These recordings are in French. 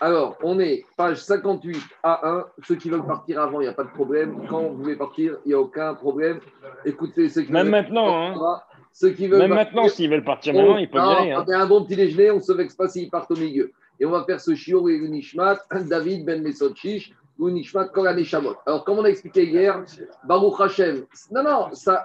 Alors, on est page 58 A1. Ceux qui veulent partir avant, il n'y a pas de problème. Quand vous voulez partir, il n'y a aucun problème. Écoutez, ceux qui Même veulent maintenant, hein. Ceux qui veulent Même partir- maintenant, s'ils veulent partir maintenant, ils peuvent y aller. hein. On a un bon petit déjeuner, on ne se vexe pas s'ils partent au milieu. Et on va faire ce chiot et le Nishmat, David Ben Mesod Shish, ou Nishmat Koran Shamot. Alors, comme on a expliqué hier, Baruch Hashem. Non, non, ça,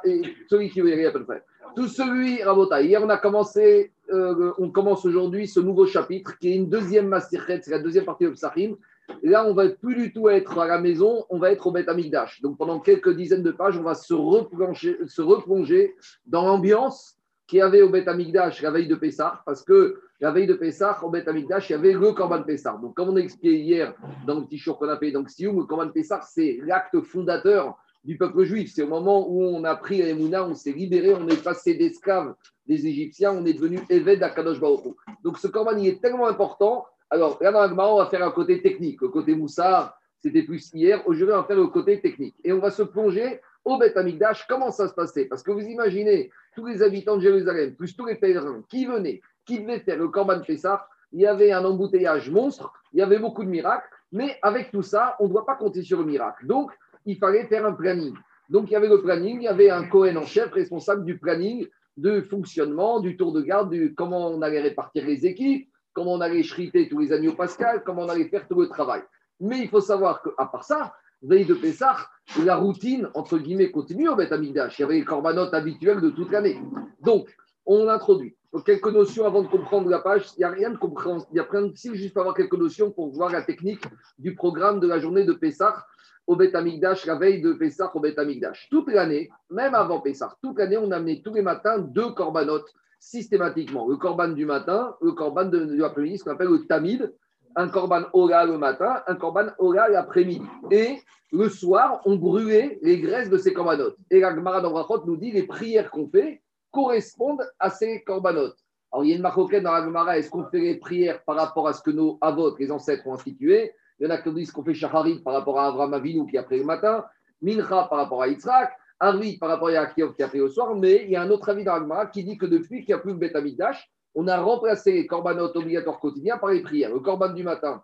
celui qui veut y aller à peu près. Tout celui, Rabota. Hier, on a commencé, euh, on commence aujourd'hui ce nouveau chapitre qui est une deuxième Mastichet, c'est la deuxième partie de Psachim. Là, on va plus du tout être à la maison, on va être au Beth Amikdash. Donc, pendant quelques dizaines de pages, on va se replonger, dans l'ambiance qu'il y avait au Beth Amikdash la veille de Pessah, parce que la veille de Pessah, au Beth Amikdash, il y avait le Korban Pessah. Donc, comme on a expliqué hier dans le petit show qu'on a fait le Sioum, le Korban Pessah, c'est l'acte fondateur du peuple juif. C'est au moment où on a pris les Mouna, on s'est libéré, on est passé d'esclaves des Égyptiens, on est devenu Eved à Kadosh Baruch Hu. Donc, ce Korban, il est tellement important. Alors, là, dans on va faire un côté technique. Le côté Moussard, c'était plus hier. Aujourd'hui, on va faire le côté technique. Et on va se plonger au Beth Amikdash. Comment ça se passait? Parce que vous imaginez, tous les habitants de Jérusalem, plus tous les pèlerins qui venaient, qui devaient faire le Korban Pessah, il y avait un embouteillage monstre, il y avait beaucoup de miracles, mais avec tout ça, on ne doit pas compter sur le miracle. Donc, il fallait faire un planning. Donc, il y avait le planning, il y avait un Cohen en chef responsable du planning, de fonctionnement, du tour de garde, du comment on allait répartir les équipes, comment on allait chriter tous les agneaux pascal, comment on allait faire tout le travail. Mais il faut savoir qu'à part ça, veille de Pessah, la routine, entre guillemets, continue au Beth Amikdash. Il y avait les corbanotes habituels de toute l'année. Donc, on introduit. Quelques notions avant de comprendre la page. Il n'y a rien de compréhensible. Il y a plein de juste avoir quelques notions pour voir la technique du programme de la journée de Pessah au Beth Amikdash, la veille de Pessah au Beth Amikdash. Toute l'année, même avant Pessah, toute l'année, on amenait tous les matins deux corbanotes systématiquement. Le corban du matin, le corban de, l'après-midi, ce qu'on appelle le tamid, un corban oral le matin, un corban oral l'après-midi. Et le soir, on brûlait les graisses de ces corbanotes. Et la Gemara d'Ambrachot nous dit les prières qu'on fait correspondent à ces corbanotes. Alors, il y a une marocaine dans la Gemara, est-ce qu'on fait les prières par rapport à ce que nos avots, les ancêtres, ont institué? Il y en a qui disent qu'on fait Shacharit par rapport à Avraham Avinu qui a pris le matin, Mincha par rapport à Yitzhak, Arvit par rapport à Yaakov qui a pris le soir, mais il y a un autre avis dans qui dit que depuis qu'il n'y a plus le Beth Amikdash, on a remplacé les corbanotes obligatoires quotidiens par les prières. Le corban du matin,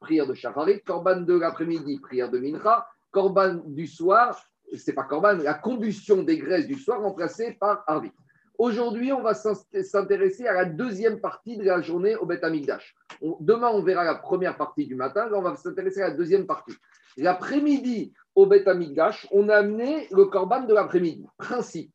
prière de Shacharit, corban de l'après-midi, prière de Mincha, corban du soir, c'est pas corban, la combustion des graisses du soir remplacée par Arvit. Aujourd'hui, on va s'intéresser à la deuxième partie de la journée au. On- Demain, on verra la première partie du matin. Là, on va s'intéresser à la deuxième partie. L'après-midi, au Beth Amikdash, on a amené le korban de l'après-midi. Principe.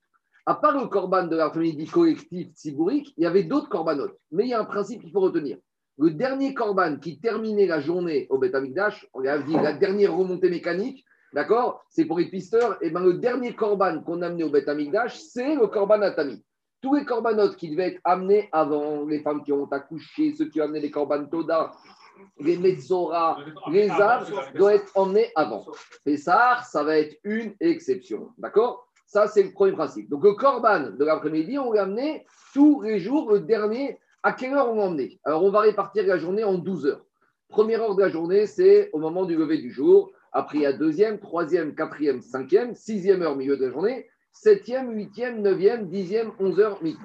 À part le korban de l'après-midi collectif tzibourique, il y avait d'autres korbanotes. Mais il y a un principe qu'il faut retenir. Le dernier korban qui terminait la journée au Beth Amikdash, on a dit la dernière remontée mécanique, d'accord C'est pour les pisteurs. Et ben le dernier korban qu'on a amené au Beth Amikdash, c'est le korban atami. Tous les corbanotes qui devaient être amenés avant, les femmes qui ont accouché, ceux qui ont amené les korban toda, les metzora, les arbres, doivent être emmenés avant. Pessah, ça va être une exception. D'accord? Ça, c'est le premier principe. Donc, le korban de l'après-midi, on l'a amené tous les jours. Le dernier, à quelle heure on l'a emmené? Alors, on va répartir la journée en 12 heures. Première heure de la journée, c'est au moment du lever du jour. Après, il y a deuxième, troisième, quatrième, cinquième, sixième heure, milieu de la journée, septième, huitième, neuvième, dixième, onze heures, midi.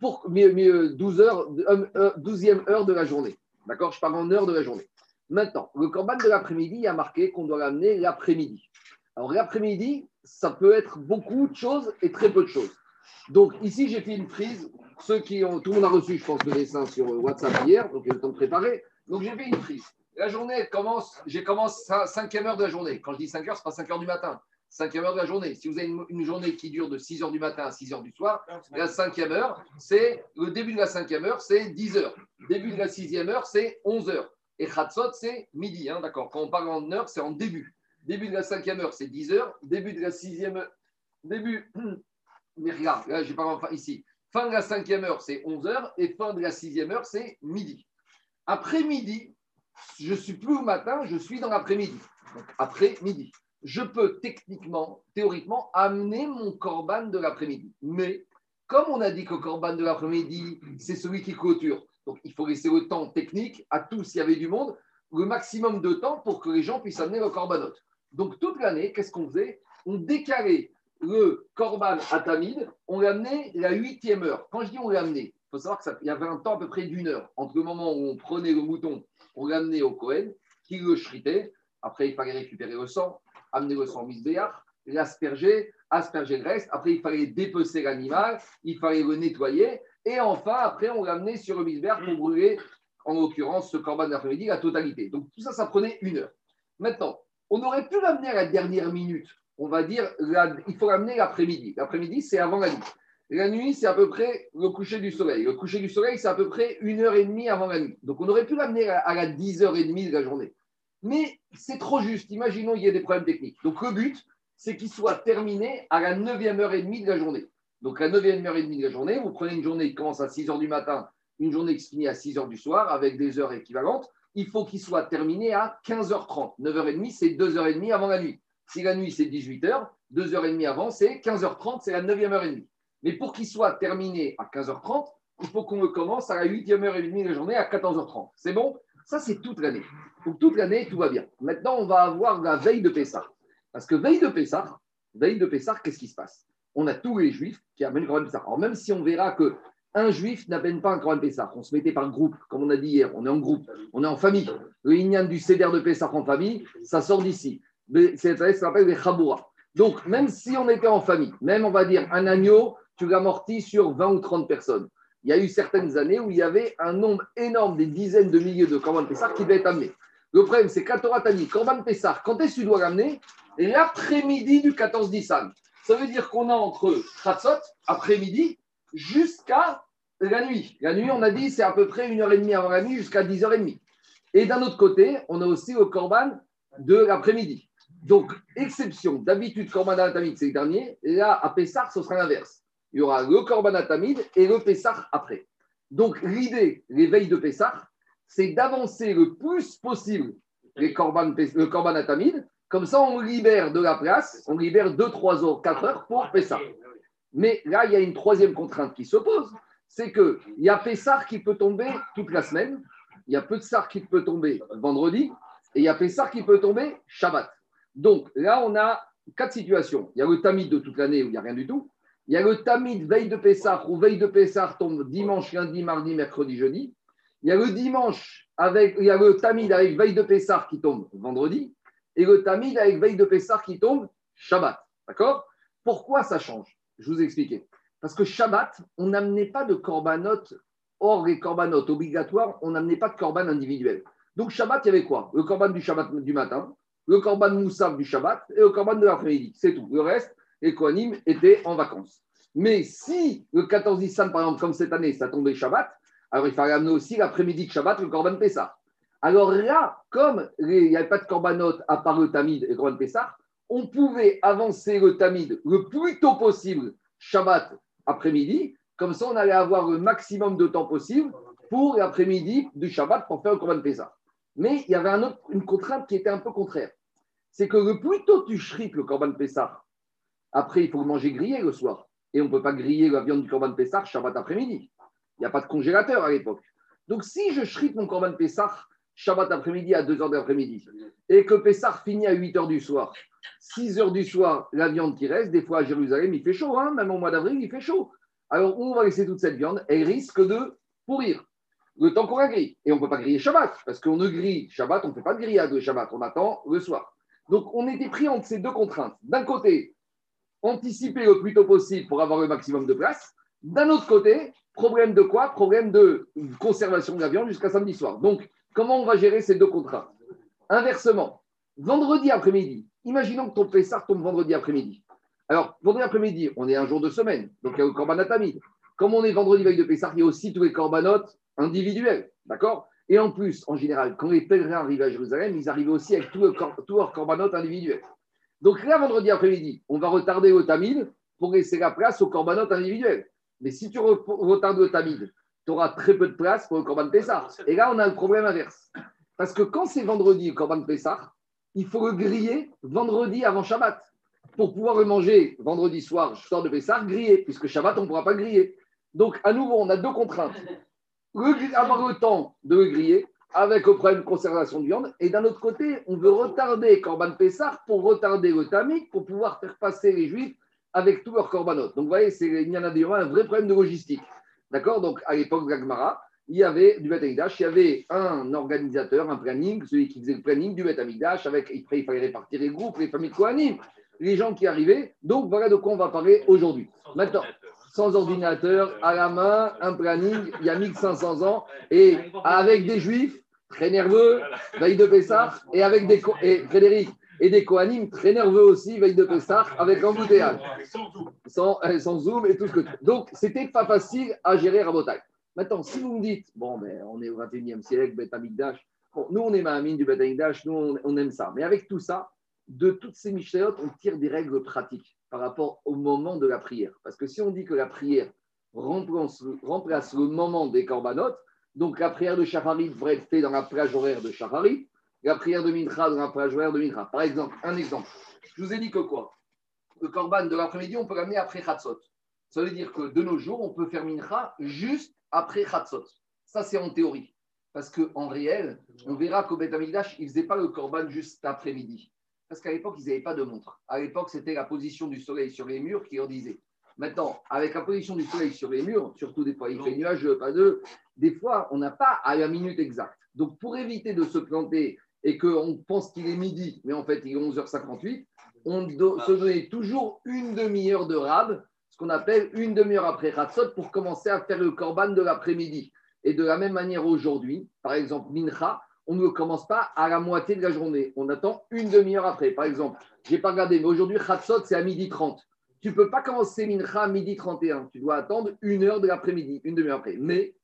Pour mieux, mieux, 12 heures, euh, euh, douzième heure de la journée. D'accord? Je parle en heure de la journée. Maintenant, le corban de l'après-midi, a marqué qu'on doit l'amener l'après-midi. Alors, l'après-midi, ça peut être beaucoup de choses et très peu de choses. Donc, ici, j'ai fait une prise. Ceux qui ont, tout le monde a reçu, je pense, le dessin sur WhatsApp hier, donc il y a le temps de préparer. Donc, j'ai fait une prise. La journée, commence, j'ai commencé à 5e heure de la journée. Quand je dis 5 heures, ce n'est pas 5 heures du matin. 5e heure de la journée. Si vous avez une, une journée qui dure de 6 heures du matin à 6 heures du soir, la cinquième heure, c'est le début de la cinquième heure, c'est 10 heures. Début de la sixième heure, c'est 11 heures. Et Khatsot, c'est midi, hein, d'accord Quand on parle en heure, c'est en début. Début de la cinquième heure, c'est 10 heures. Début de la sixième heure, début, mais regarde, là, je parle enfin ici. Fin de la cinquième heure, c'est 11 heures. Et fin de la sixième heure, c'est midi. Après midi, je suis plus au matin, je suis dans l'après-midi. Donc après midi. Je peux techniquement, théoriquement, amener mon corban de l'après-midi. Mais comme on a dit que le corban de l'après-midi, c'est celui qui clôture, donc il faut laisser le temps technique à tous, s'il y avait du monde, le maximum de temps pour que les gens puissent amener le corbanot. Donc toute l'année, qu'est-ce qu'on faisait? On décalait le corban à Tamid, on l'amenait la huitième heure. Quand je dis on l'amenait, il faut savoir qu'il y avait un temps à peu près d'une heure entre le moment où on prenait le mouton on l'a amené au Cohen, qui le shritait. Après, il fallait récupérer le sang, amener le sang au misbéach, l'asperger, asperger le reste. Après, il fallait dépecer l'animal, il fallait le nettoyer. Et enfin, après, on l'amenait sur le misbéach pour brûler, en l'occurrence, ce corban d'après-midi, la totalité. Donc, tout ça, ça prenait une heure. Maintenant, on aurait pu l'amener à la dernière minute. On va dire, il faut l'amener l'après-midi. L'après-midi, c'est avant la nuit. La nuit, c'est à peu près le coucher du soleil. Le coucher du soleil, c'est à peu près une heure et demie avant la nuit. Donc, on aurait pu l'amener à la 10h30 de la journée. Mais c'est trop juste. Imaginons qu'il y ait des problèmes techniques. Donc, le but, c'est qu'il soit terminé à la 9e heure et demie de la journée. Donc, la 9e heure et demie de la journée, vous prenez une journée qui commence à 6 h du matin, une journée qui se finit à 6 h du soir, avec des heures équivalentes. Il faut qu'il soit terminé à 15h30. 9h30, c'est 2h30 avant la nuit. Si la nuit, c'est 18h, 2h30 avant, c'est 15h30, c'est la 9e heure et demie. Mais pour qu'il soit terminé à 15h30, il faut qu'on commence à la 8e heure et demie de la journée à 14h30. C'est bon? Ça, c'est toute l'année. Donc, toute l'année, tout va bien. Maintenant, on va avoir la veille de Pessah. Parce que veille de Pessah, veille de Pessah, qu'est-ce qui se passe? On a tous les juifs qui amènent Corban Pessah. Alors, même si on verra que un juif n'amène pas un Corban Pessah, on se mettait par groupe, comme on a dit hier, on est en groupe, on est en famille. Le Inyan du Seder de Pessah en famille, ça sort d'ici. Ça s'appelle les Chaboura. Donc, même si on était en famille, même on va dire un agneau, tu l'amortis sur 20 ou 30 personnes. Il y a eu certaines années où il y avait un nombre énorme, des dizaines de milliers de Corban Pessah qui devaient être amenés. Le problème, c'est qu'à Torah Corban Pessah, quand est-ce que tu dois l'amener? L'après-midi du 14 Nissan. Ça veut dire qu'on a entre Khatsot, après-midi, jusqu'à la nuit. La nuit, on a dit, c'est à peu près une heure et demie avant la nuit jusqu'à 10h30. Et d'un autre côté, on a aussi le Corban de l'après-midi. Donc, exception, d'habitude, Corban Atamid, c'est le dernier. Et là, à Pessah, ce sera l'inverse. Il y aura le Corban Atamid et le Pessah après. Donc, l'idée, l'éveil de Pessah, c'est d'avancer le plus possible les corban, le Corban Atamid. Comme ça, on libère de la place, on libère 2, 3 heures, 4 heures pour Pessah. Mais là, il y a une troisième contrainte qui se pose c'est qu'il y a Pessah qui peut tomber toute la semaine, il y a Pessah qui peut tomber vendredi, et il y a Pessah qui peut tomber Shabbat. Donc là, on a quatre situations. Il y a le Tamid de toute l'année où il n'y a rien du tout. Il y a le Tamid veille de Pessah, où veille de Pessah tombe dimanche, lundi, mardi, mercredi, jeudi. Il y a le dimanche avec, il y a le Tamid avec veille de Pessah qui tombe vendredi. Et le Tamid avec veille de Pessah qui tombe Shabbat. D'accord? Pourquoi ça change? Je vous ai expliqué. Parce que Shabbat, on n'amenait pas de korbanot, hors les korbanot obligatoires, on n'amenait pas de korban individuel. Donc Shabbat, il y avait quoi? Le korban du Shabbat du matin, le korban moussaf du Shabbat et le korban de l'après-midi. C'est tout. Le reste, les Kohanim étaient en vacances. Mais si le 14 Nissan, par exemple, comme cette année, ça tombait Shabbat, alors il fallait amener aussi l'après-midi de Shabbat, le korban Pessah. Alors là, comme il n'y avait pas de korbanot à part le Tamid et le korban Pessah, on pouvait avancer le Tamid le plus tôt possible, Shabbat après-midi. Comme ça, on allait avoir le maximum de temps possible pour l'après-midi du Shabbat pour faire le Corban Pessah. Mais il y avait un autre, une contrainte qui était un peu contraire. C'est que le plus tôt tu shrites le Corban Pessah, après, il faut le manger grillé le soir. Et on ne peut pas griller la viande du Corban Pessah Shabbat après-midi. Il n'y a pas de congélateur à l'époque. Donc, si je shrite mon Corban Pessah Shabbat après-midi à 2h de l'après-midi et que Pessah finit à 8h du soir, 6 heures du soir, la viande qui reste, des fois à Jérusalem, il fait chaud, hein, même au mois d'avril, il fait chaud. Alors, on va laisser toute cette viande, elle risque de pourrir le temps qu'on la grille. Et on ne peut pas griller Shabbat, parce qu'on ne grille Shabbat, on ne fait pas de grillade de Shabbat, on attend le soir. Donc, on était pris entre ces deux contraintes. D'un côté, anticiper le plus tôt possible pour avoir le maximum de place. D'un autre côté, problème de quoi? Problème de conservation de la viande jusqu'à samedi soir. Donc, comment on va gérer ces deux contraintes Inversement, vendredi après-midi, Imaginons que ton Pessah tombe vendredi après-midi. Alors, vendredi après-midi, on est un jour de semaine, donc il y a le Corbanat Comme on est vendredi veille de Pessah, il y a aussi tous les Corbanotes individuels. D'accord? Et en plus, en général, quand les pèlerins arrivent à Jérusalem, ils arrivent aussi avec tous leurs Corbanotes individuels. Donc là, vendredi après-midi, on va retarder le Tamid pour laisser la place aux Corbanotes individuels. Mais si tu retardes le Tamid, tu auras très peu de place pour le Corban Pessah. Et là, on a le problème inverse. Parce que quand c'est vendredi le Corban Pessah, il faut le griller vendredi avant Shabbat. Pour pouvoir le manger vendredi soir, soir de Pessah, grillé, puisque Shabbat, on ne pourra pas griller. Donc, à nouveau, on a deux contraintes. avoir le temps de le griller, avec le problème de conservation de viande, et d'un autre côté, on veut retarder Corban Pessah pour retarder le Tamik, pour pouvoir faire passer les Juifs avec tous leurs corbanotes. Donc, vous voyez, c'est, il y en a un vrai problème de logistique. D'accord? Donc, à l'époque de l'Agmara, il y avait du Beth Amikdash, il y avait un organisateur, un planning, celui qui faisait le planning du Beth Amikdash, avec, après il fallait répartir les groupes, les familles Kohanim, les gens qui arrivaient. Donc voilà de quoi on va parler aujourd'hui. Maintenant, sans ordinateur, à la main, un planning, il y a 1500 ans, et avec des juifs très nerveux, veille de Pessah, et avec des. Et Frédéric, et des Kohanim très nerveux aussi, veille de Pessah, avec embouteillage. Sans, euh, sans zoom et tout ce que tu Donc, c'était pas facile à gérer Rabotai. Maintenant, si vous me dites, bon, mais on est au 21e siècle, Beth Amikdash, bon, nous, on est Mahamine du Beth Amikdash, nous, on, on, aime ça. Mais avec tout ça, de toutes ces Mishnayot, on tire des règles pratiques par rapport au moment de la prière. Parce que si on dit que la prière remplace, remplace le moment des corbanotes, donc la prière de Shahari devrait être dans la plage horaire de Shahari, la prière de Mincha dans la plage horaire de Mincha. Par exemple, un exemple. Je vous ai dit que quoi? Le korban de l'après-midi, on peut l'amener après Khatsot. Ça veut dire que de nos jours, on peut faire Mincha juste après Khatsot. Ça, c'est en théorie. Parce qu'en réel, on verra qu'au Beth Amikdash, ils ne faisaient pas le korban juste après-midi. Parce qu'à l'époque, ils n'avaient pas de montre. À l'époque, c'était la position du soleil sur les murs qui en disait. Maintenant, avec la position du soleil sur les murs, surtout des fois il fait nuageux, pas de, des fois on n'a pas à la minute exacte. Donc pour éviter de se planter et qu'on pense qu'il est midi, mais en fait il est 11h58, on se donnait toujours une demi-heure de rab, ce qu'on appelle une demi-heure après Ratzot, pour commencer à faire le korban de l'après-midi. Et de la même manière aujourd'hui, par exemple Mincha, on ne commence pas à la moitié de la journée. On attend une demi-heure après. Par exemple, je n'ai pas regardé, mais aujourd'hui, Khatsot, c'est à midi 30. Tu ne peux pas commencer Mincha à midi 31. Tu dois attendre une heure de l'après-midi, une demi-heure après. Mais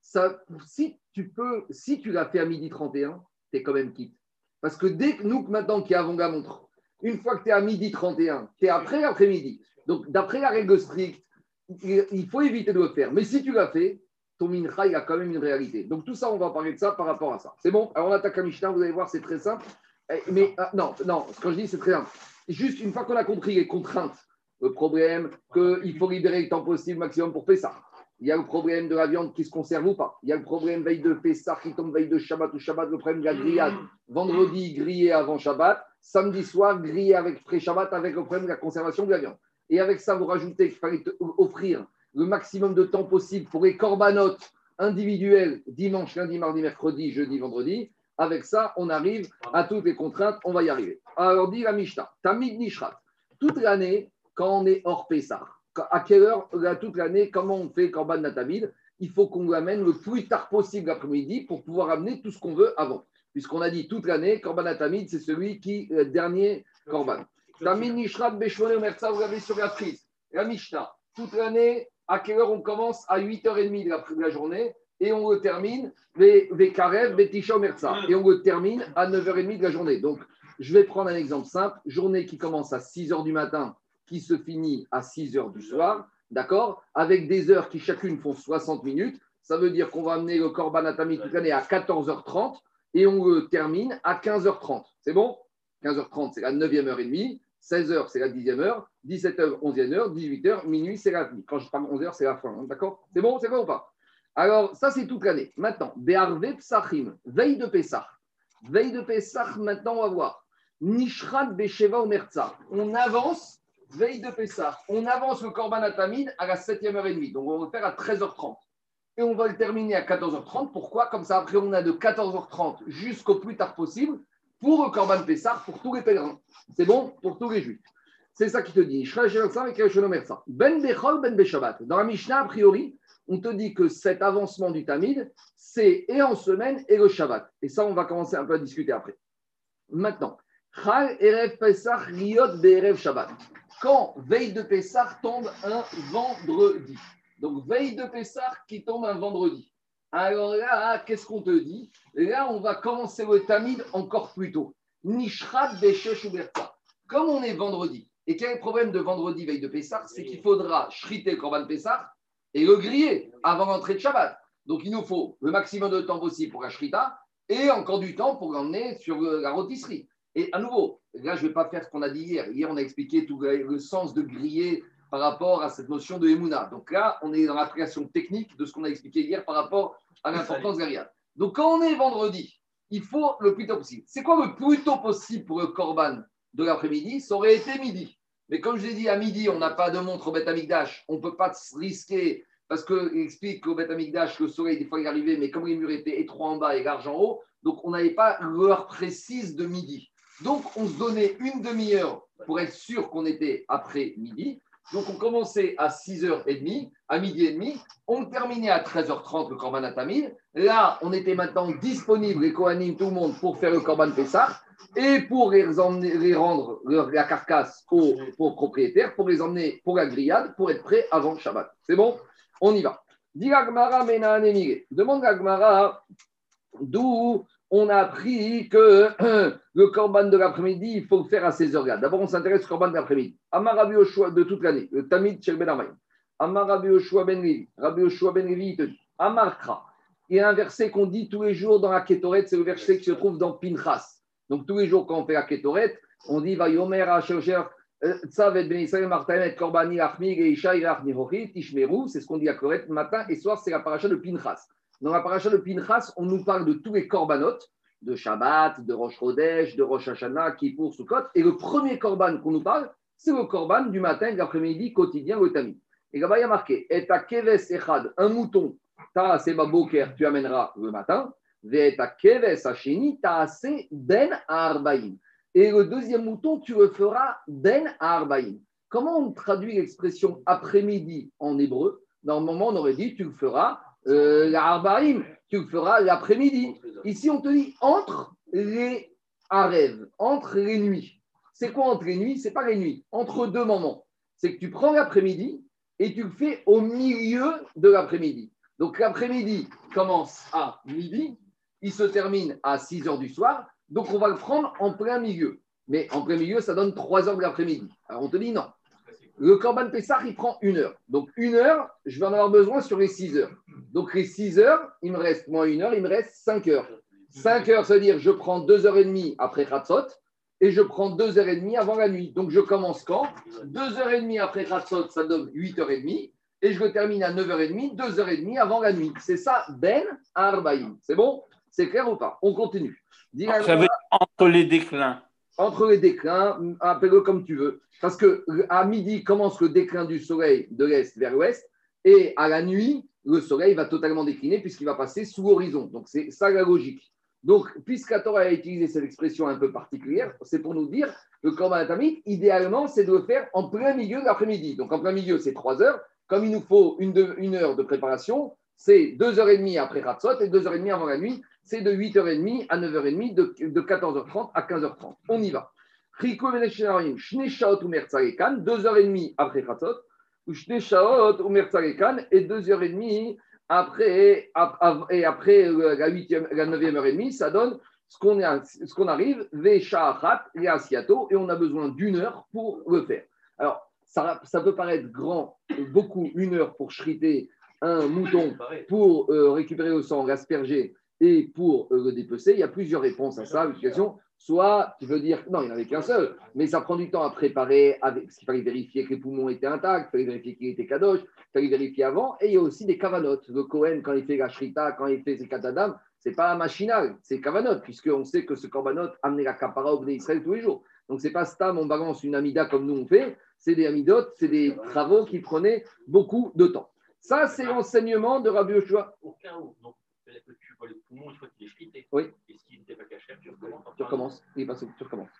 ça, si tu peux, si tu l'as fait à midi 31, tu es quand même quitte. Parce que dès que nous, maintenant qui avons la montre, une fois que tu es à midi 31, tu es après l'après-midi. Donc, d'après la règle stricte, il faut éviter de le faire. Mais si tu l'as fait, ton mincha, il a quand même une réalité. Donc tout ça, on va parler de ça par rapport à ça. C'est bon? Alors on attaque à Mishnah, vous allez voir, c'est très simple. Eh, mais ah, non, non, ce que je dis, c'est très simple. Juste une fois qu'on a compris les contraintes, le problème qu'il faut libérer le temps possible maximum pour Pessah. Il y a le problème de la viande qui se conserve ou pas. Il y a le problème veille de Pessah qui tombe veille de Shabbat ou Shabbat, le problème de la grillade. Vendredi, grillé avant Shabbat. Samedi soir, grillé avec pré-Shabbat avec le problème de la conservation de la viande. Et avec ça, vous rajoutez qu'il fallait offrir le maximum de temps possible pour les corbanotes individuels dimanche, lundi, mardi, mercredi, jeudi, vendredi. Avec ça, on arrive à toutes les contraintes, on va y arriver. Alors, dit la Mishnah, Tamid Nishrat, toute l'année, quand on est hors Pessah, à quelle heure, toute l'année, comment on fait Korban Natamid Il faut qu'on l'amène le plus tard possible l'après-midi pour pouvoir amener tout ce qu'on veut avant. Puisqu'on a dit toute l'année, Korban Natamid, c'est celui qui, le dernier Korban. Tamid Nishrat, vous l'avez sur la prise. La Mishnah, toute l'année, à quelle heure on commence? À 8h30 de la, de la journée et on le termine, les, les Karev, Betisha, et on le termine à 9h30 de la journée. Donc, je vais prendre un exemple simple. Journée qui commence à 6h du matin, qui se finit à 6h du soir, d'accord Avec des heures qui chacune font 60 minutes. Ça veut dire qu'on va amener le Korban Atami toute l'année à 14h30 et on le termine à 15h30. C'est bon? 15h30, c'est la 9e heure et demie. 16h, c'est la 10e heure. 17h, 11e heure. 18h, minuit, c'est la nuit. Quand je parle 11h, c'est la fin. hein, D'accord? C'est bon C'est bon ou pas? Alors, ça, c'est toute l'année. Maintenant, Be'arve Psachim, veille de Pessah. Veille de Pessah, maintenant, on va voir. Nishrat Besheva Omerza. On avance, veille de Pessah, on avance le Korban Atamid à la 7e heure et demie. Donc, on va le faire à 13h30. Et on va le terminer à 14h30. Pourquoi? Comme ça, après, on a de 14h30 jusqu'au plus tard possible pour le Korban Pessah, pour tous les pèlerins. C'est bon? Pour tous les juifs. C'est ça qui te dit. Ben Bechol, Ben Beshabat. Dans la Mishnah, a priori, on te dit que cet avancement du Tamid, c'est et en semaine et le Shabbat. Et ça, on va commencer un peu à discuter après. Maintenant, Erev Pesach Riot Be'erev Shabbat. Quand veille de Pessah tombe un vendredi. Donc, veille de Pessah qui tombe un vendredi. Alors là, qu'est-ce qu'on te dit? Là, on va commencer le Tamid encore plus tôt. Nishrat Beshesh. Comme on est vendredi, et quel est le problème de vendredi, veille de Pessah C'est qu'il faudra shriter le Korban Pessah et le griller avant l'entrée de Shabbat. Donc, il nous faut le maximum de temps possible pour la shrita et encore du temps pour l'emmener sur la rôtisserie. Et à nouveau, là, je ne vais pas faire ce qu'on a dit hier. Hier, on a expliqué tout le sens de griller par rapport à cette notion de Emouna. Donc là, on est dans l'application technique de ce qu'on a expliqué hier par rapport à l'importance de Donc quand on est vendredi, il faut le plus tôt possible. C'est quoi le plus tôt possible pour le Corban de l'après-midi? Ça aurait été midi. Mais comme je l'ai dit, à midi, on n'a pas de montre au Beth Amikdash. On ne peut pas risquer parce qu'il explique qu'au Beth Amikdash, le soleil, des fois, il arrivait, mais comme les murs étaient étroits en bas et larges en haut, donc on n'avait pas l'heure précise de midi. Donc, on se donnait une demi-heure pour être sûr qu'on était après midi. Donc, on commençait à 6h30, à midi et demi. On terminait à 13h30 le Corban Atamil. Là, on était maintenant disponible, les Kohanim, tout le monde, pour faire le Corban Pessah et pour les, rendre la carcasse aux, propriétaires, pour les emmener pour la grillade, pour être prêts avant le Shabbat. C'est bon? On y va. Demande Agmara d'où on a appris que le corban de l'après-midi, il faut le faire à ces heures-là. D'abord, on s'intéresse au corban de l'après-midi. Amar Rabbi Yoshua de toute l'année, le Tamid Shel Ben Amayim. Amar Rabbi Yoshua Ben Levi. Rabbi Yoshua Ben Levi, il te dit Amar Kra. Il y a un verset qu'on dit tous les jours dans la Kétoret, c'est le verset qui se trouve dans Pinchas. Donc, tous les jours, quand on fait la Kétoret, on dit Va Yomer Asher Tzav et Ben Israël Korbani Tishmeru. C'est ce qu'on dit à Koret matin et soir, c'est la paracha de Pinchas. Dans la paracha de Pinchas, on nous parle de tous les korbanot, de Shabbat, de Rosh Chodesh, de Rosh Hashanah, Kippour, Sukkot. Et le premier korban qu'on nous parle, c'est le korban du matin, de l'après-midi, quotidien, le tamid. Et là-bas, il y a marqué Et à Keves Echad, un mouton, ta Boker, tu amèneras le matin. Ve à Keves Hasheni, ta Ben Arbaïm. Et le deuxième mouton, tu le feras Ben Arbaïm. Comment on traduit l'expression après-midi en hébreu? Normalement, on aurait dit tu le feras euh, la Arbaïm, tu le feras l'après-midi. Ici, on te dit entre les arèves, entre les nuits. C'est quoi entre les nuits? C'est pas les nuits, entre deux moments. C'est que tu prends l'après-midi et tu le fais au milieu de l'après-midi. Donc l'après-midi commence à midi, il se termine à 6 heures du soir, donc on va le prendre en plein milieu. Mais en plein milieu, ça donne 3 heures de l'après-midi. Alors on te dit non. Le Corban Pessah, il prend une heure. Donc une heure, je vais en avoir besoin sur les 6 heures. Donc les 6 heures, il me reste moins une heure, il me reste 5 heures. 5 heures, c'est-à-dire je prends 2 heures et demie après Khatsot et je prends 2 heures et demie avant la nuit. Donc je commence quand? 2 heures et demie après Khatsot, ça donne 8 heures et demie et je le termine à 9 heures et demie, 2 heures et demie avant la nuit. C'est ça, Ben Arbaïm. C'est bon? C'est clair ou pas? On continue. Ça veut dire entre les déclins. Entre les déclins, appelle-le comme tu veux. Parce que à midi commence le déclin du soleil de l'est vers l'ouest, et à la nuit, le soleil va totalement décliner puisqu'il va passer sous l'horizon. Donc c'est ça la logique. Donc, puisque Torah a utilisé cette expression un peu particulière, c'est pour nous dire que le Korban Atamid, idéalement, c'est de le faire en plein milieu de l'après-midi. Donc, en plein milieu, c'est 3 heures. Comme il nous faut une, heure de préparation, c'est 2h30 après Ratzot et 2h30 avant la nuit. C'est de 8h30 à 9h30, de, de 14h30 à 15h30. On y va. Shaot ou Mertzarekan, 2h30 après Ratzot, ou Shne Shaot ou Mertzarekan, et 2h30 après, et après euh, la, 8e, la 9e heure et demie, ça donne ce qu'on a- ce qu'on arrive, Veshaachat et Asiato, et on a besoin d'une heure pour le faire. Alors, ça, ça peut paraître grand, beaucoup, une heure pour shriter un mouton pour euh, récupérer le sang, l'asperger et pour le dépecer. Il y a plusieurs réponses à ça. Soit tu veux dire, non, il n'y en avait qu'un seul, mais ça prend du temps à préparer, avec, parce qu'il fallait vérifier que les poumons étaient intacts, il fallait vérifier qu'il était kadosh, il fallait vérifier avant, et il y a aussi des kavanotes. Le Cohen, quand il fait la shrita, quand il fait ses katadam, c'est pas machinal, c'est kavanot, puisqu'on sait que ce korbanot amenait la kapara au Bnei Israël tous les jours. Donc c'est pas stam, on balance une amida comme nous on fait, c'est des amidotes, c'est des travaux qui prenaient beaucoup de temps. Ça, c'est l'enseignement de Rabbi Yoshua. Au cas où, donc, c'est-à-dire que tu vois le poumon une fois qu'il est frité. Oui. Et s'il n'était pas caché, tu recommences. Tu passé, tu recommences.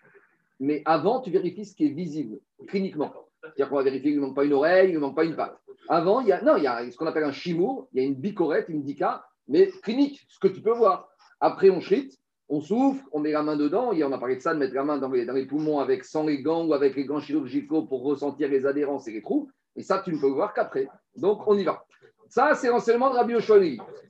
Mais avant, tu vérifies ce qui est visible, cliniquement. C'est-à-dire qu'on va vérifier qu'il ne manque pas une oreille, il ne manque pas une patte. Avant, il y a, non, il y a ce qu'on appelle un chimour, il y a une bicorette, une dica, mais clinique, ce que tu peux voir. Après, on shrite, on souffle, on met la main dedans. Et on a parlé de ça, de mettre la main dans les, dans les poumons avec sans les gants ou avec les gants chirurgicaux pour ressentir les adhérences et les trous. Et ça, tu ne peux le voir qu'après. Donc, on y va. Ça, c'est l'enseignement de Rabbi Yoshua.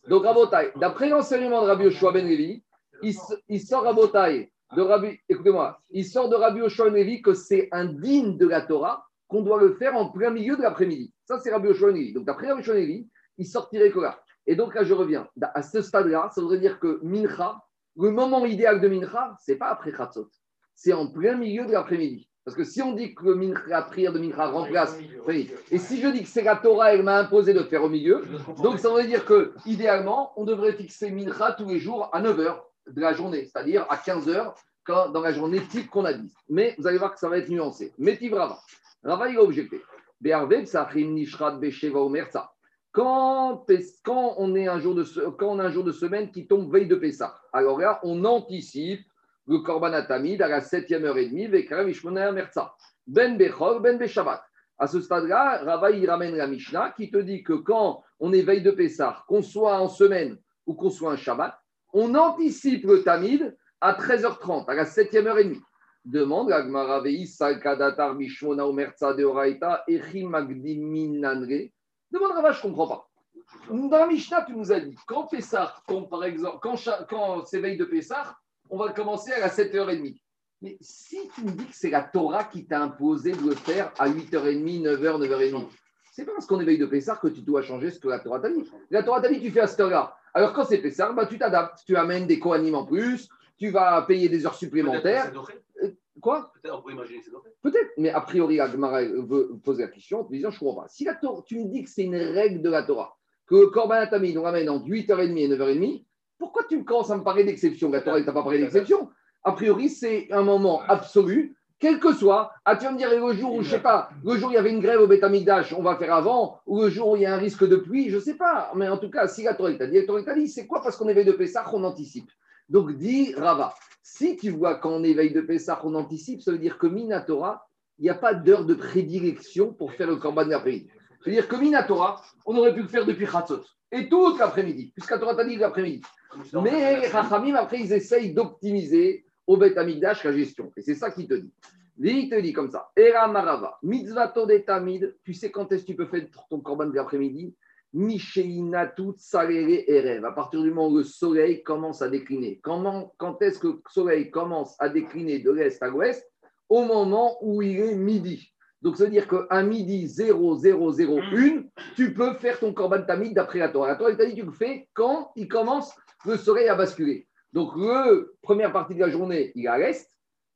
Donc, Rabotai, d'après l'enseignement de Rabbi Yoshua Ben Levi, il, sort Rabotai de Rabbi, écoutez-moi, il sort de Rabbi Yoshua Ben Levi que c'est un digne de la Torah qu'on doit le faire en plein milieu de l'après-midi. Ça, c'est Rabbi Yoshua Ben. Donc, d'après Rabbi Yoshua Ben il sortirait que là. Et donc, là, je reviens. À ce stade-là, ça voudrait dire que Mincha, le moment idéal de Mincha, c'est pas après Khatzot. C'est en plein milieu de l'après-midi. Parce que si on dit que le mincha, la prière de Mincha remplace. Oui. Et si je dis que c'est la Torah, elle m'a imposé de faire au milieu, donc ça veut dire que idéalement, on devrait fixer Mincha tous les jours à 9h de la journée, c'est-à-dire à 15h quand, dans la journée type qu'on a dit. Mais vous allez voir que ça va être nuancé. Métiv Rava. Rava, il a objecté. Be'arvev sachim nishrat besheva omerza. quand, quand, on est un jour de, quand on a un jour de semaine qui tombe veille de Pessah, alors là, on anticipe le Korban Atamid à la 7e heure et demie, Vekram Merza. Ben Bechor, Ben Beshabbat. À ce stade-là, Rava, il ramène la Mishnah qui te dit que quand on est veille de Pessah, qu'on soit en semaine ou qu'on soit un Shabbat, on anticipe le Tamid à 13h30, à la 7e heure et demie. Demande la Gemara Veis, Salkadatar Mishmona Omerza de Oraita, Echi Magdimin Nanre. Demande Rava, je ne comprends pas. Dans la Mishnah, tu nous as dit, quand Pessah, quand, par exemple, quand, quand c'est veille de Pessah, on va commencer à la 7h30. Mais si tu me dis que c'est la Torah qui t'a imposé de le faire à 8h30, 9h, 9h30, c'est pas parce qu'on est veille de Pessah que tu dois changer ce que la Torah t'a dit. La Torah t'a dit tu fais à cette heure-là. Alors quand c'est Pessah, bah, tu t'adaptes. Tu amènes des coanimes en plus, tu vas payer des heures supplémentaires. Quoi? Peut-être on pourrait imaginer c'est. Peut-être, mais a priori, Agmara veut poser la question en te disant, je ne comprends pas. Si la Torah, tu me dis que c'est une règle de la Torah, que Corban Atamid, on ramène entre 8h30 et 9h30, pourquoi tu commences à me parler d'exception La Torah, t'a pas parlé d'exception. A priori, c'est un moment absolu, quel que soit. Ah, tu vas me dire, le jour où, je sais pas, le jour où il y avait une grève au Betamigdash, on va faire avant, ou le jour où il y a un risque de pluie, je ne sais pas. Mais en tout cas, si la Torah t'a dit, la Torah t'a dit, c'est quoi Parce qu'on éveille de Pessah, on anticipe. Donc, dit Rava, si tu vois on éveille de Pessah, on anticipe, ça veut dire que Minatora, il n'y a pas d'heure de prédilection pour faire le Korban de l'après-midi. C'est-à-dire que Minatora, on aurait pu le faire depuis Khatzot. Et toute l'après-midi, puisqu'à Torah t'a dit l'après-midi. Mais les Rachamim, après, ils essayent d'optimiser au Bet Amigdash la gestion. Et c'est ça qu'il te dit. Il te dit comme ça. Era Marava, mitzvato de tamid, tu sais quand est-ce que tu peux faire ton korban de l'après-midi? Mishéinatut salere erev. À partir du moment où le soleil commence à décliner. Comment, quand est-ce que le soleil commence à décliner de l'est à l'ouest? Au moment où il est midi. Donc, ça veut dire qu'à midi 0001, tu peux faire ton korban tamid d'après la Torah. La Torah, t'a dit, tu le fais quand il commence le soleil à basculer. Donc, la première partie de la journée, il est à l'est.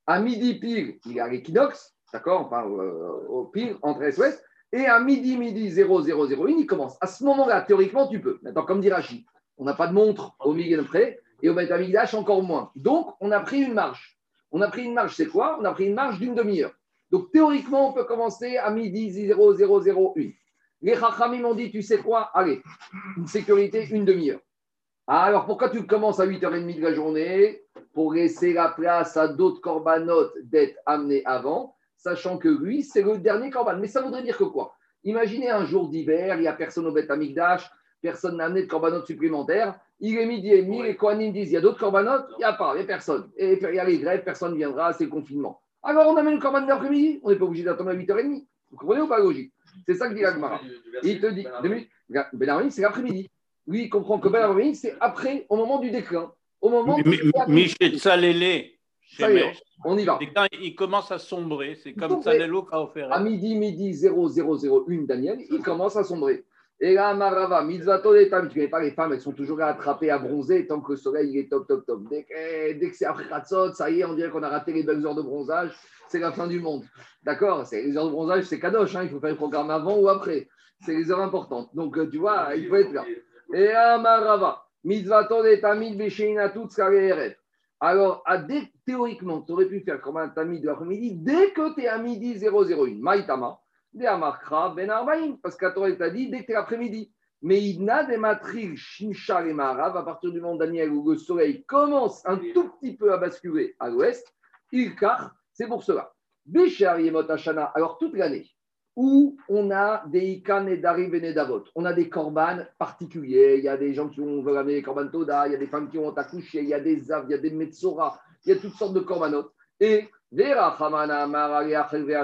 À midi pile, il est à l'équinoxe. D'accord Enfin, euh, au pile, entre est et ouest. Et à midi, midi 0001, il commence. À ce moment-là, théoriquement, tu peux. Maintenant, comme dit Rachid, on n'a pas de montre au milieu de près et au Beth encore moins. Donc, on a pris une marge. On a pris une marge, c'est quoi? On a pris une marge d'une demi-heure. Donc, théoriquement, on peut commencer à midi 0001. Les Chachamim m'ont dit, tu sais quoi? Allez, une sécurité, une demi-heure. Ah, alors, pourquoi tu commences à 8h30 de la journée Pour laisser la place à d'autres corbanotes d'être amenés avant, sachant que lui, c'est le dernier corban. Mais ça voudrait dire que quoi? Imaginez un jour d'hiver, il n'y a personne au Beth Amikdash, personne n'a amené de corbanotes supplémentaires. Il est midi et demi, les Kohanim disent il y a d'autres corbanotes, il n'y a pas, il n'y a personne. Et il y a les grèves, personne ne viendra, c'est le confinement. Alors on amène le corban de l'après-midi, on n'est pas obligé d'attendre à 8h30. Vous comprenez ou pas la logique C'est ça que dit Agmara. Il te dit, Ben Armin, c'est l'après-midi. Lui, il comprend que Ben Armin, c'est après, au moment du déclin. Au moment Mi- mi- Michel Salélé, chez Ça y est, Mech, on y va. quand il commence à sombrer, c'est comme Sombrer. Salello qui a offert. À midi, midi 0001, Daniel, il commence à sombrer. Et là, Marava, Mitzvato et Tam, tu connais pas les femmes, elles sont toujours là attrapées à bronzer tant que le soleil il est top, top, top. Dès que, dès que c'est après Khatzot, ça y est, on dirait qu'on a raté les belles heures de bronzage, c'est la fin du monde. D'accord? Les heures de bronzage, c'est kadosh, hein, il faut faire le programme avant ou après. C'est les heures importantes. Donc, euh, tu vois, il faut être là. Et là, Marava, Mitzvato et Tamid, Besheina, tout alors, à dès- théoriquement, tu aurais pu faire comme un tamis de l'après-midi dès que tu es à midi 001. Maïtama, Ben parce que la Torah dit dès que l'après-midi. Mais il n'a des matrices Shimshar et Maharav, à partir du moment Daniel où le soleil commence un tout petit peu à basculer à l'ouest, il car, c'est pour cela. Bishar Yemot Hashana, alors toute l'année, où on a des Ikan et Dari et Nedavot. On a des korbanes particuliers. Il y a des gens qui ont veulent amener des korban Toda, il y a des femmes qui ont accouché, il y a des Av, il y a des Metzora, il y a toutes sortes de korbanot. Et Vera Chamana Amar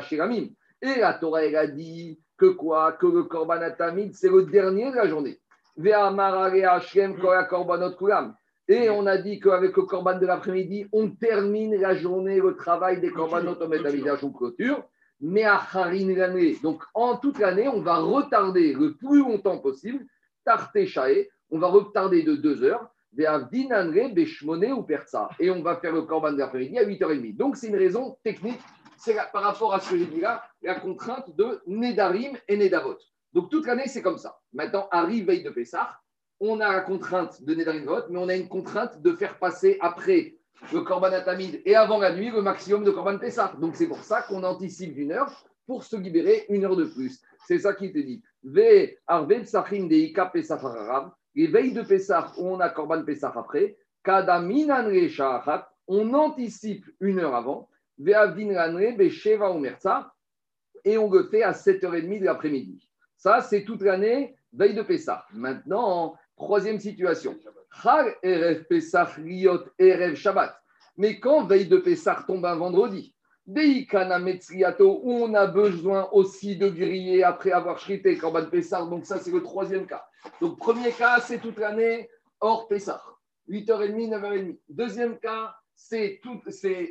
Shiramim. Et la Torah, elle a dit que quoi? Que le korban atamid, c'est le dernier de la journée. Kulam. Et on a dit qu'avec le korban de l'après-midi, on termine la journée, le travail des korbanot ou clôture mais à Harin l'année. Donc, en toute l'année, on va retarder le plus longtemps possible, Tarte Shae, on va retarder de 2 heures, ou Persa. Et on va faire le Corban de l'après-midi à 8h30. Donc, c'est une raison technique. C'est par rapport à ce que j'ai dit là, la contrainte de Nedarim et Nedavot. Donc, toute l'année, c'est comme ça. Maintenant, arrive veille de Pessah, on a la contrainte de Nedarim Nedavot, mais on a une contrainte de faire passer après le Corban Atamid et avant la nuit le maximum de Corban Pessah. Donc c'est pour ça qu'on anticipe d'une heure pour se libérer une heure de plus. C'est ça qui te dit. Ve Arve Psachim de Ika Pesach Harav, les veilles de Pesach où on a Korban Pesach après, Kada Minan Sha'achat, on anticipe une heure avant, Et on le fait à 7h30 de l'après-midi. Ça, c'est toute l'année, veille de Pessah. Maintenant, troisième situation. Shabbat. Mais quand veille de Pessah tombe un vendredi, Deikana Metzriato, où on a besoin aussi de griller après avoir shrité Korban Pessah, donc ça c'est le troisième cas. Donc premier cas, c'est toute l'année hors Pessah, 8h30, 9h30. Deuxième cas, c'est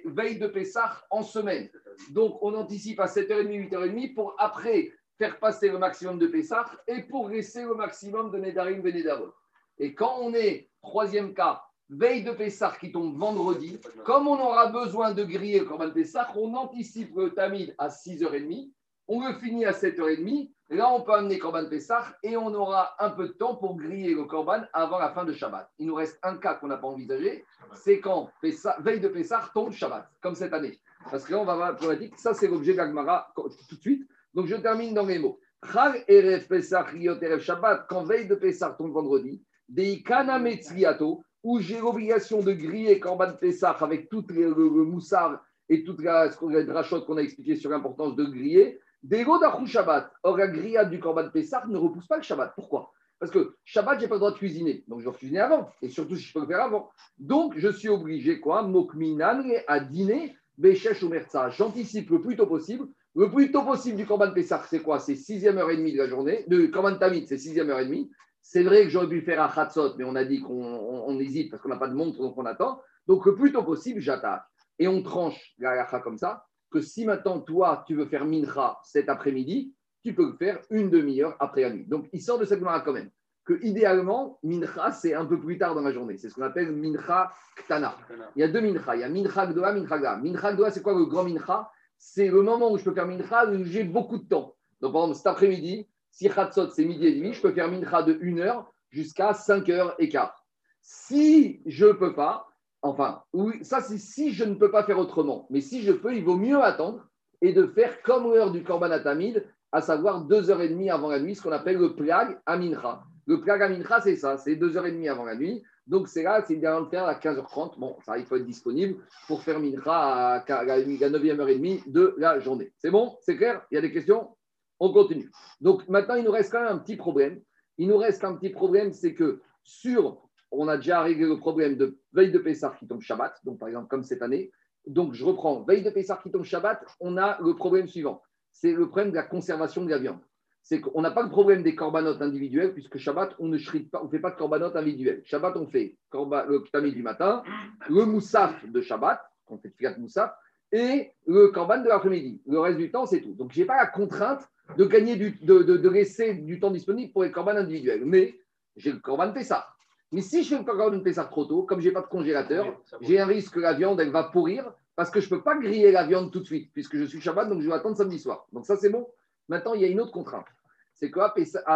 veille de Pessah en semaine. Donc, on anticipe à 7h30, 8h30 pour après faire passer le maximum de Pessah et pour laisser le maximum de Nedarim et Nedarot. Et quand on est, troisième cas, veille de Pessah qui tombe vendredi, comme on aura besoin de griller le Korban Pessah, on anticipe le Tamid à 6h30, on le finit à 7h30, et là on peut amener Korban Pessah et on aura un peu de temps pour griller le Korban avant la fin de Shabbat. Il nous reste un cas qu'on n'a pas envisagé, c'est quand Pessah- veille de Pessah tombe Shabbat, comme cette année. Parce que là, on va voir la problématique. Ça, c'est l'objet d'Agmara tout de suite. Donc, je termine dans les mots. Chag Erev Pessah Riot Erev Shabbat, quand veille de Pessah tombe vendredi, Deikana Metzriato, où j'ai l'obligation de griller Korban Pessah avec tout le, le, moussard et toute la, la qu'on a expliqué sur l'importance de griller. Dego d'Achou Shabbat. Or, la grillade du Korban Pessah ne repousse pas le Shabbat. Pourquoi? Parce que Shabbat, j'ai pas le droit de cuisiner. Donc, je dois cuisiner avant. Et surtout, si je peux le faire avant. Donc, je suis obligé, quoi, Mokminan, à dîner, Beshesh ou Merza. J'anticipe le plus tôt possible. Le plus tôt possible du Korban Pessah, c'est quoi? C'est 6e heure et demie de la journée. De Korban Tamid, c'est 6e heure et demie. C'est vrai que j'aurais pu faire à Khatsot, mais on a dit qu'on on- on hésite parce qu'on n'a pas de montre, donc on attend. Donc, le plus tôt possible, j'attaque. Et on tranche la comme ça, que si maintenant, toi, tu veux faire Mincha cet après-midi, tu peux le faire une demi-heure après la nuit. Donc, il sort de cette Gemara quand même que idéalement, Mincha, c'est un peu plus tard dans la journée. C'est ce qu'on appelle Mincha Ktana. Il y a deux Mincha. Il y a Mincha Gdoa, Mincha Gdoa. Mincha Gdoa, c'est quoi le grand Mincha? C'est le moment où je peux faire Mincha, où j'ai beaucoup de temps. Donc, par exemple, cet après-midi, si Khatsot, c'est midi et demi, je peux faire Mincha de 1 heure jusqu'à 5 heures et quart. Si je ne peux pas, enfin, oui, ça c'est si je ne peux pas faire autrement, mais si je peux, il vaut mieux attendre et de faire comme l'heure du Korban Atamid, à savoir 2h30 avant la nuit, ce qu'on appelle le Plag Amincha. Le Plag Amincha, c'est ça, c'est 2h30 avant la nuit. Donc c'est là, c'est idéal de faire à 15h30. Bon, ça, il faut être disponible pour faire Mincha à la 9e heure et demie de la journée. C'est bon? C'est clair? Il y a des questions? On continue. Donc maintenant, il nous reste quand même un petit problème. Il nous reste un petit problème, c'est que sur, on a déjà réglé le problème de veille de Pessah qui tombe Shabbat, donc par exemple comme cette année. Donc je reprends, veille de Pessah qui tombe Shabbat, on a le problème suivant. C'est le problème de la conservation de la viande. C'est qu'on n'a pas le problème des corbanotes individuels, puisque Shabbat, on ne fait pas de corbanotes individuels. Shabbat, on fait korba- le tamid du matin, le moussaf de Shabbat, on fait fiat moussaf, et le korban de l'après-midi. Le reste du temps, c'est tout. Donc, je n'ai pas la contrainte de gagner de, de- de laisser du temps disponible pour les corbanes individuels. Mais j'ai le corban Pessah. Mais si je fais le corban Pessah trop tôt, comme je n'ai pas de congélateur, j'ai un risque que la viande, elle va pourrir parce que je ne peux pas griller la viande tout de suite puisque je suis Shabbat, donc je vais attendre samedi soir. Donc ça, c'est bon. Maintenant, il y a une autre contrainte. C'est qu'à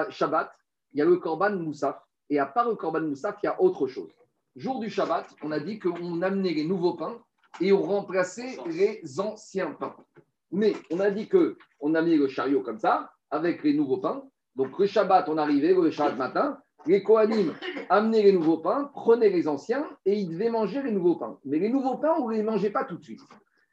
Shabbat, il y a le corban Moussaf. Et à part le corban Moussaf, il y a autre chose. Jour du Shabbat, on a dit qu'on amenait les nouveaux pains et on remplaçait les anciens pains. Mais on a dit que on a mis le chariot comme ça, avec les nouveaux pains. Donc le Shabbat, on arrivait, le Shabbat matin, les Kohanim amenaient les nouveaux pains, prenaient les anciens et ils devaient manger les nouveaux pains. Mais les nouveaux pains, on ne les mangeait pas tout de suite.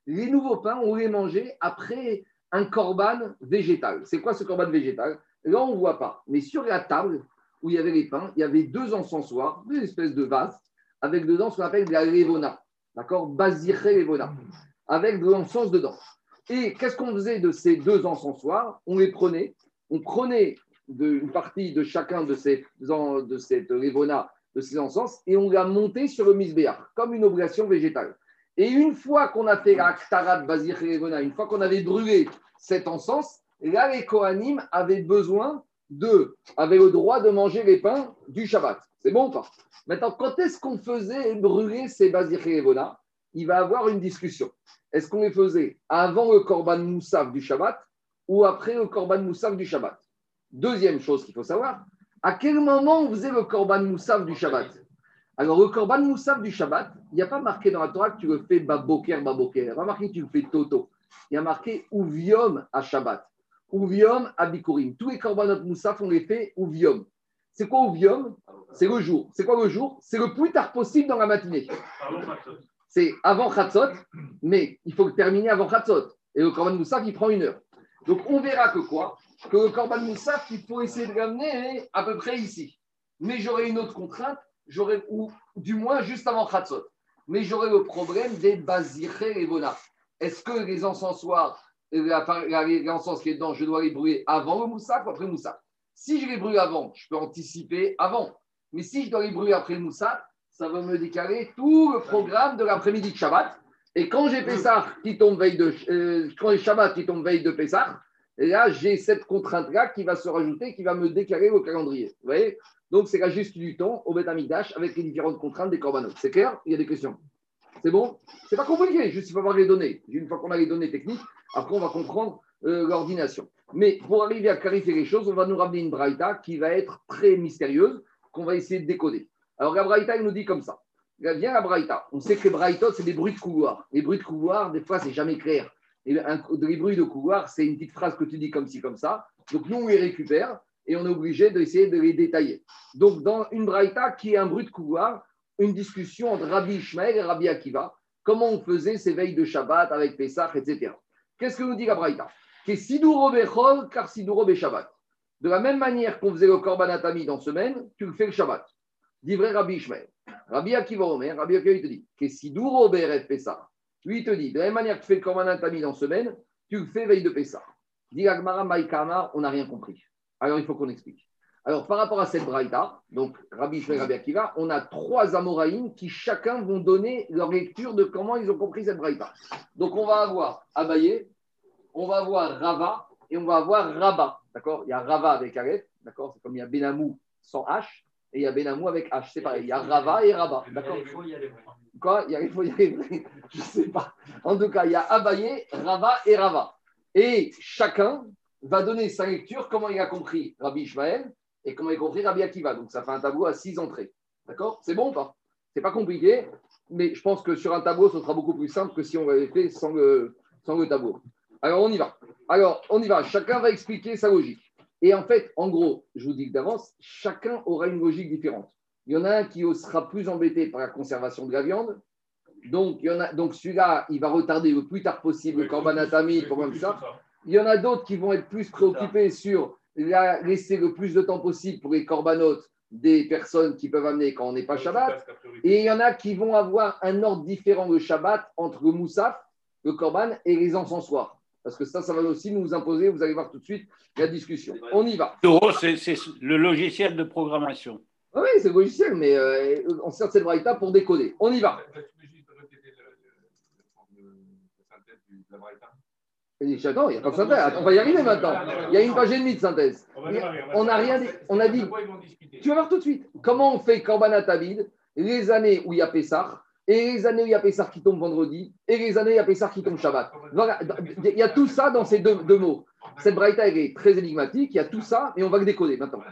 Les nouveaux pains, on les mangeait après un corban végétal. C'est quoi ce corban végétal? Là, on ne voit pas. Mais sur la table où il y avait les pains, il y avait deux encensoirs, deux espèces de vases, avec dedans ce qu'on appelle de la levona. D'accord? Basiré levona. Avec de l'encens dedans. Et qu'est-ce qu'on faisait de ces deux encensoirs? On les prenait, on prenait de- une partie de chacun de, ces, de cette levona, de ces encens, et on l'a monté sur le misbéach, comme une oblation végétale. Et une fois qu'on a fait la et levona, une fois qu'on avait brûlé cet encens, là, les Kohanim avaient besoin de, avaient le droit de manger les pains du Shabbat. C'est bon ou pas? Maintenant, quand est-ce qu'on faisait brûler ces basir et levona Il va avoir une discussion. Est-ce qu'on les faisait avant le korban moussaf du Shabbat ou après le korban moussaf du Shabbat? Deuxième chose qu'il faut savoir, à quel moment on faisait le korban moussaf du Shabbat? Alors, le korban moussaf du Shabbat, il n'y a pas marqué dans la Torah que tu le fais baboker, baboker. Il n'y a pas marqué que tu le fais toto. Il y a marqué ouvium à Shabbat. Uvium abikurim. Tous les korbanot moussaf, on les fait uvium. C'est quoi uvium C'est le jour. C'est quoi le jour? C'est le plus tard possible dans la matinée. C'est avant Khatzot, mais il faut le terminer avant Khatzot. Et le korban moussaf, il prend une heure. Donc on verra que quoi Que le korban moussaf, il faut essayer de l'amener à peu près ici. Mais j'aurai une autre contrainte, j'aurai, ou du moins juste avant Khatzot. Mais j'aurai le problème des baziré et bona. Est-ce que les encensoirs, la- l'encens qui est dedans, je dois les brûler avant le moussaf ou après le Si je les brûle avant, je peux anticiper avant. Mais si je dois les brûler après le moussaf, ça va me décaler tout le programme de l'après-midi de Shabbat. Et quand j'ai Pessah qui tombe veille de euh, quand j'ai Shabbat qui tombe veille de Pessah, là j'ai cette contrainte-là qui va se rajouter, qui va me décaler le calendrier. Vous voyez? Donc c'est la juste du temps au Beth avec les différentes contraintes des korbanot. C'est clair? Il y a des questions? C'est bon? C'est pas compliqué, juste il faut avoir les données. Une fois qu'on a les données techniques, après on va comprendre euh, l'ordination. Mais pour arriver à clarifier les choses, on va nous ramener une braïta qui va être très mystérieuse, qu'on va essayer de décoder. Alors la braïta, il nous dit comme ça. Viens la braïta. On sait que les c'est des bruits de couloir. Les bruits de couloir, des fois, c'est jamais clair. Et les bruits de couloir, c'est une petite phrase que tu dis comme ci, comme ça. Donc nous, on les récupère et on est obligé d'essayer de les détailler. Donc dans une braïta qui est un bruit de couloir, une discussion entre Rabbi Ishmael et Rabbi Akiva, comment on faisait ces veilles de Shabbat avec Pessah, etc. Qu'est-ce que nous dit la braïta? Que Siduro Bechol, car Siduro Shabbat. De la même manière qu'on faisait le Korban Atami dans semaine, tu le fais le Shabbat. Dit vrai Rabbi Ishmael. Rabbi Akiva Omer, Rabbi Akiva, il te dit que Siduro Beret Pessah. Lui, il te dit, de la même manière que tu fais le Korban Atami dans semaine, tu fais veille de Pessah. Dit Agmara Maïkama, on n'a rien compris. Alors il faut qu'on explique. Alors par rapport à cette braïta, donc Rabbi Ishmael, Rabbi Akiva, on a trois Amoraïm qui chacun vont donner leur lecture de comment ils ont compris cette braïta. Donc on va avoir Abaye, on va avoir Rava et on va avoir Rabat. D'accord? Il y a Rava avec Aleph, d'accord? C'est comme il y a Benamou sans H et il y a Benamou avec H. C'est pareil. Il y a Rava et Rabat. D'accord Il faut y aller. Quoi? Il y a, il faut y aller. Je ne sais pas. En tout cas, il y a Abaye, Rava et Rava. Et chacun va donner sa lecture, comment il a compris Rabbi Ishmael et comment il a compris Rabbi Akiva. Donc ça fait un tableau à six entrées. D'accord? C'est bon ou pas? C'est pas compliqué, mais je pense que sur un tableau, ce sera beaucoup plus simple que si on l'avait fait sans le, sans le tableau. Alors on y va. Alors on y va. Chacun va expliquer sa logique. Et en fait, en gros, je vous dis d'avance, chacun aura une logique différente. Il y en a un qui sera plus embêté par la conservation de la viande. Donc, il y en a, donc celui-là, il va retarder le plus tard possible le korban atami, comme ça. Il y en a d'autres qui vont être plus préoccupés sur la- laisser le plus de temps possible pour les corbanotes des personnes qui peuvent amener quand on n'est pas Shabbat. Et il y en a qui vont avoir un ordre différent de Shabbat entre le moussaf, le korban et les encensoirs. Parce que ça, ça va aussi nous imposer, vous allez voir tout de suite la discussion. On y va. C'est le logiciel de programmation. Ah Oui, c'est le logiciel, mais euh, on sert de cette braïta pour décoder. On y va. Et Attends, il n'y a pas de synthèse. On va y arriver maintenant. Il y a une page et demie de synthèse. On n'a rien dit. On a dit. Tu vas voir tout de suite. Comment on fait Korban Atabid les années où il y a Pessah et les années où il y a Pessah qui tombe vendredi et les années où il y a Pessah qui tombe Shabbat. Il y a tout ça dans ces deux, mots. Cette braïta est très énigmatique. Il y a tout ça et on va le décoder maintenant.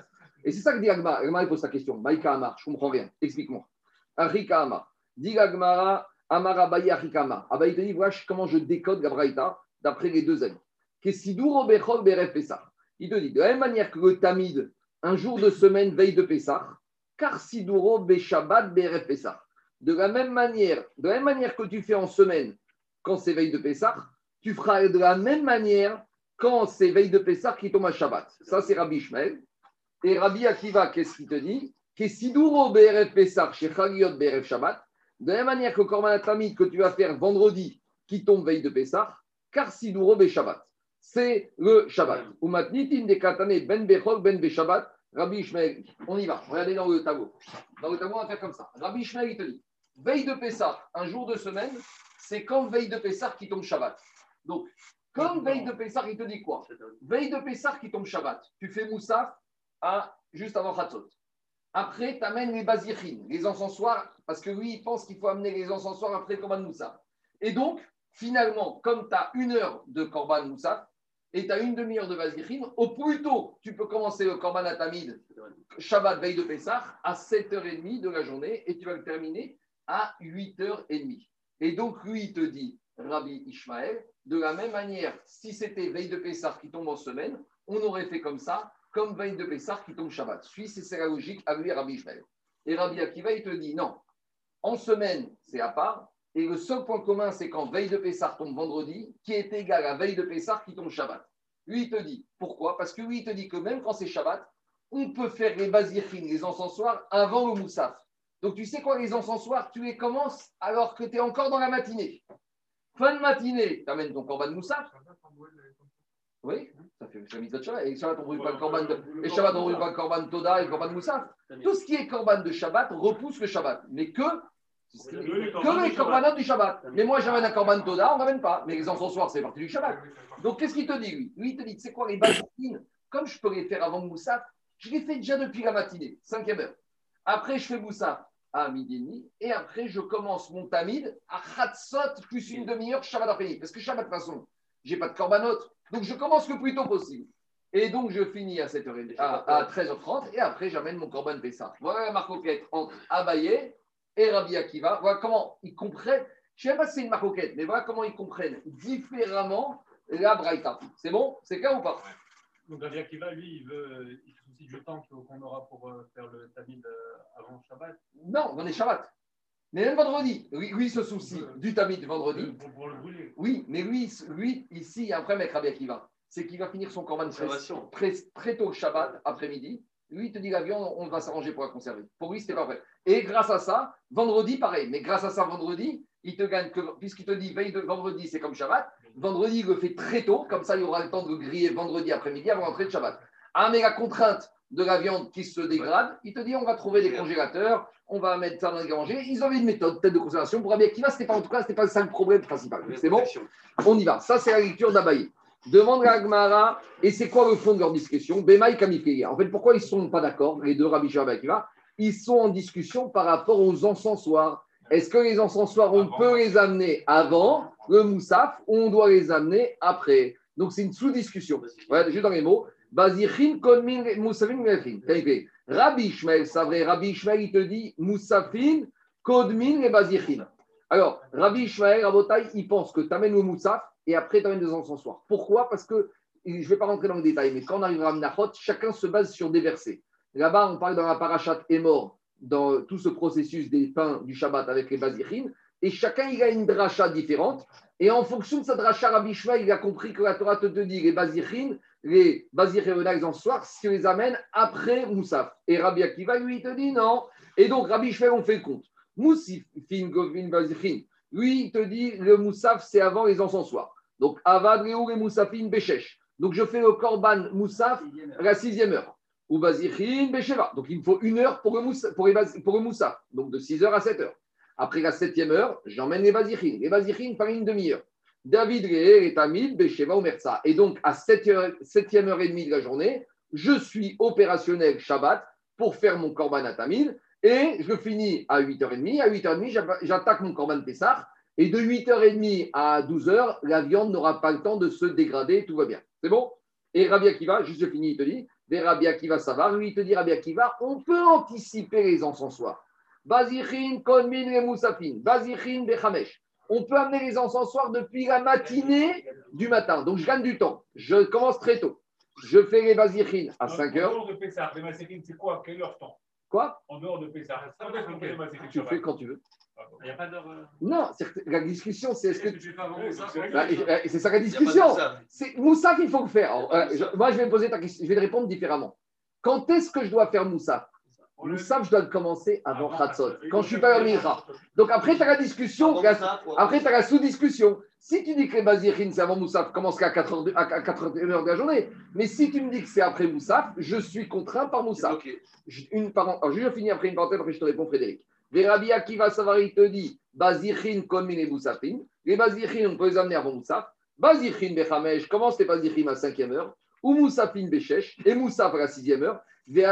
Et c'est ça que dit. Agmara il pose sa question. Maïka Amar, je comprends rien. Explique-moi. Arika Amar. Dit Agmara, Amar Abaye Arika Amar. Abaye te dit voilà comment je décode la braïta d'après les deux. Kessiduro Bechol Beref Pessah? Il te dit de la même manière que le Tamid, un jour de semaine, veille de Pessah, car Siduro Beshabbat Beref Pessah. De la même manière, de la même manière que tu fais en semaine quand c'est veille de Pessah, tu feras de la même manière quand c'est veille de Pessah qui tombe à Shabbat. Ça, c'est Rabbi Ishmael. Et Rabbi Akiva, qu'est-ce qu'il te dit? Kessiduro Beref Pessah, chez Chagiot Beref Shabbat. De la même manière que Korban que tu vas faire vendredi qui tombe veille de Pessah, car Siduro Shabbat. C'est le Shabbat. Ou matnitin de katane ben bechol ben Shabbat. Rabbi Ishmael, on y va. Regardez dans le tableau. Dans le tableau, on va faire comme ça. Rabbi Ishmael, il te dit veille de Pessah, un jour de semaine, c'est comme veille de Pessah qui tombe Shabbat. Donc, comme veille de Pessah, il te dit quoi? Veille de Pessah qui tombe Shabbat. Tu fais Moussaf à, juste avant Chatzot. Après, tu amènes les basichines, les encensoirs, parce que lui, il pense qu'il faut amener les encensoirs après Korban Moussaf. Et donc, finalement, comme tu as une heure de Korban Moussaf et tu as une demi-heure de basichine, au plus tôt, tu peux commencer le Korban Atamid, Shabbat, veille de Pessah, à 7h30 de la journée et tu vas le terminer à 8h30. Et donc, lui, il te dit Rabbi Ishmael. De la même manière, si c'était veille de Pessah qui tombe en semaine, on aurait fait comme ça, comme veille de Pessah qui tombe Shabbat. Suis, c'est la logique à lui, Rabbi Ishmael. Et Rabbi Akiva, il te dit non, en semaine, c'est à part. Et le seul point commun, c'est quand veille de Pessah tombe vendredi, qui est égal à veille de Pessah qui tombe Shabbat. Lui, il te dit pourquoi? Parce que lui, il te dit que même quand c'est Shabbat, on peut faire les bazirines, les encensoirs, avant le moussaf. Donc, tu sais quoi, les encensoirs, tu les commences alors que tu es encore dans la matinée. Fin de matinée, tu amènes ton corban moussaf. Oui, ça fait la mitzvah de Shabbat. Et Shabbat, on brûle pas le corban de. Et Shabbat, on brûle pas le corban Toda et le corban moussaf. Tout ce qui est corban de Shabbat repousse le Shabbat. Mais que. Que les corbanotes du Shabbat. Mais moi, j'amène un corban Toda, on ne ramène pas. Mais les encensoirs, c'est partie du Shabbat. Donc, qu'est-ce qu'il te dit, lui? Lui, il te dit, c'est quoi les bazirines Comme je peux les faire avant moussaf, je les fais déjà depuis la matinée, cinquième heure. Après, je fais moussaf à midi et demi. Et après, je commence mon tamid à Khatsot plus une demi-heure Shabbat après-midi. Parce que Shabbat, de toute façon, j'ai pas de korbanot. Donc, je commence le plus tôt possible. Et donc, je finis à, 7h, à, à 13h30 et après, j'amène mon korban Pessah. Voilà la marcoquette entre Abaye et Rabbi Akiva. Voilà comment ils comprennent. Je ne sais pas si c'est une marcoquette, mais voilà comment ils comprennent différemment la Braïta. C'est bon? C'est clair ou pas? Donc Rabbi Akiva, lui, il veut, il se soucie du temps qu'on aura pour euh, faire le tamid euh, avant Shabbat. Non, on est Shabbat. Mais même vendredi, lui, lui il se soucie du tamid vendredi. Pour, pour le brûler. Oui, mais lui, lui ici, il y a un problème avec Rabbi Akiva. C'est qu'il va finir son corban très, très, très tôt le Shabbat, après-midi. Lui, il te dit la viande, on va s'arranger pour la conserver. Pour lui, c'était pas vrai. Et grâce à ça, vendredi, pareil. Mais grâce à ça, vendredi, il te gagne que, puisqu'il te dit veille de vendredi, c'est comme Shabbat. Vendredi, il le fait très tôt. Comme ça, il aura le temps de le griller vendredi après-midi avant l'entrée de Shabbat. Ah, mais la contrainte de la viande qui se dégrade, il te dit on va trouver des congélateurs, on va mettre ça dans les rangées. Ils avaient une méthode peut-être de conservation pour Rabbi Akiva, c'était pas en tout cas, c'était pas ça le problème principal. C'est bon On y va. Ça, c'est la lecture d'Abaye. Demande à Agmara, et c'est quoi le fond de leur discussion? Bemaï Kamifeya. En fait, pourquoi ils ne sont pas d'accord, les deux Rabbi Shua et Ils sont en discussion par rapport aux encensoirs. Est-ce que les encensoirs, on Avant. peut les amener avant? Le moussaf ou on doit les amener après Donc, c'est une sous-discussion. Voilà, juste dans les mots. Rabbi Ishmael, c'est vrai, Rabbi Ishmael, il te dit Moussafin, Kodmin et Bazichin. Alors, Rabbi Ishmael, Rabotai, il pense que tu amènes le moussaf et après tu amènes des encensoirs. Pourquoi? Parce que, je ne vais pas rentrer dans le détail, mais quand on arrivera à Menachot, chacun se base sur des versets. Là-bas, on parle dans la parachat mort, dans tout ce processus des pains du Shabbat avec les Bazichim, et chacun il a une dracha différente. Et en fonction de sa dracha, Rabbi Ishmael, il a compris que la Torah te dit les Bazichim, les Bazichim, les encensoirs, si les amènes après Moussaf. Et Rabbi Akiva, lui, il te dit non. Et donc, Rabbi Ishmael, on fait le compte. Moussifin, Govin, Bazichim, lui, il te dit le Moussaf, c'est avant les encensoirs. Donc, Avad, Réou et Moussafin, Béchesh. Donc, je fais le Korban Moussaf à la sixième heure. Ou Bazichin, Besheva. Donc, il me faut une heure pour le, moussa, pour, les pour le Moussaf. Donc, de 6 heures à 7 heures. Après la septième heure, j'emmène les Bazichin. Les Bazichin par une demi-heure. David Réer et Tamil, Besheva ou Merza. Et donc, à 7 heure, septième heure et demie de la journée, je suis opérationnel Shabbat pour faire mon Korban à Tamil. Et je finis à 8h30. À 8h30, j'atta- j'attaque mon Korban Pessah. Et de 8h30 à 12h, la viande n'aura pas le temps de se dégrader, tout va bien. C'est bon? Et Rabbi Akiva, juste je finis, il te dit, des Rabbi Akiva, ça va. Lui, il te dit, Rabbi Akiva, on peut anticiper les encensoirs. Bazichin, Konmin et Moussafin. Bazichin, Bechamesh. On peut amener les encensoirs depuis la matinée du matin. Donc, je gagne du temps. Je commence très tôt. Je fais les Bazichin à 5 En heures. dehors de Pessah, les Masérim, c'est quoi? Quelle heure temps Quoi En dehors de Pessah. Tu fais quand tu veux. Il n'y a pas d'heure. Non, la discussion, c'est est-ce que. Est-ce que tu et c'est ça la discussion. C'est Moussaf, il faut le faire. Alors, euh, je- moi, je vais me poser ta question, je vais te répondre différemment. Quand est-ce que je dois faire Moussaf Moussaf, je dois le commencer avant Khatsot, quand je suis pas à Mincha. Donc après, tu as la discussion, la- après, tu as la sous-discussion. Si tu dis que les Bazirines, c'est avant Moussaf, commence qu'à 4 heures de, à 4 heures de la journée. Mais si tu me dis que c'est après Moussaf, je suis contraint par Moussaf. Une. Alors, je vais finir après une parenthèse, après je te réponds, Frédéric. Vérabi Akiva Savari te dit Bazichin, Komin et Moussafin. Les Bazichin, on peut les amener avant Moussaf. Bazichin, Bechamesh, commence tes Bazichin à 5e heure? Ou Moussafin, Bechesh. Et Moussaf à la 6e heure. Et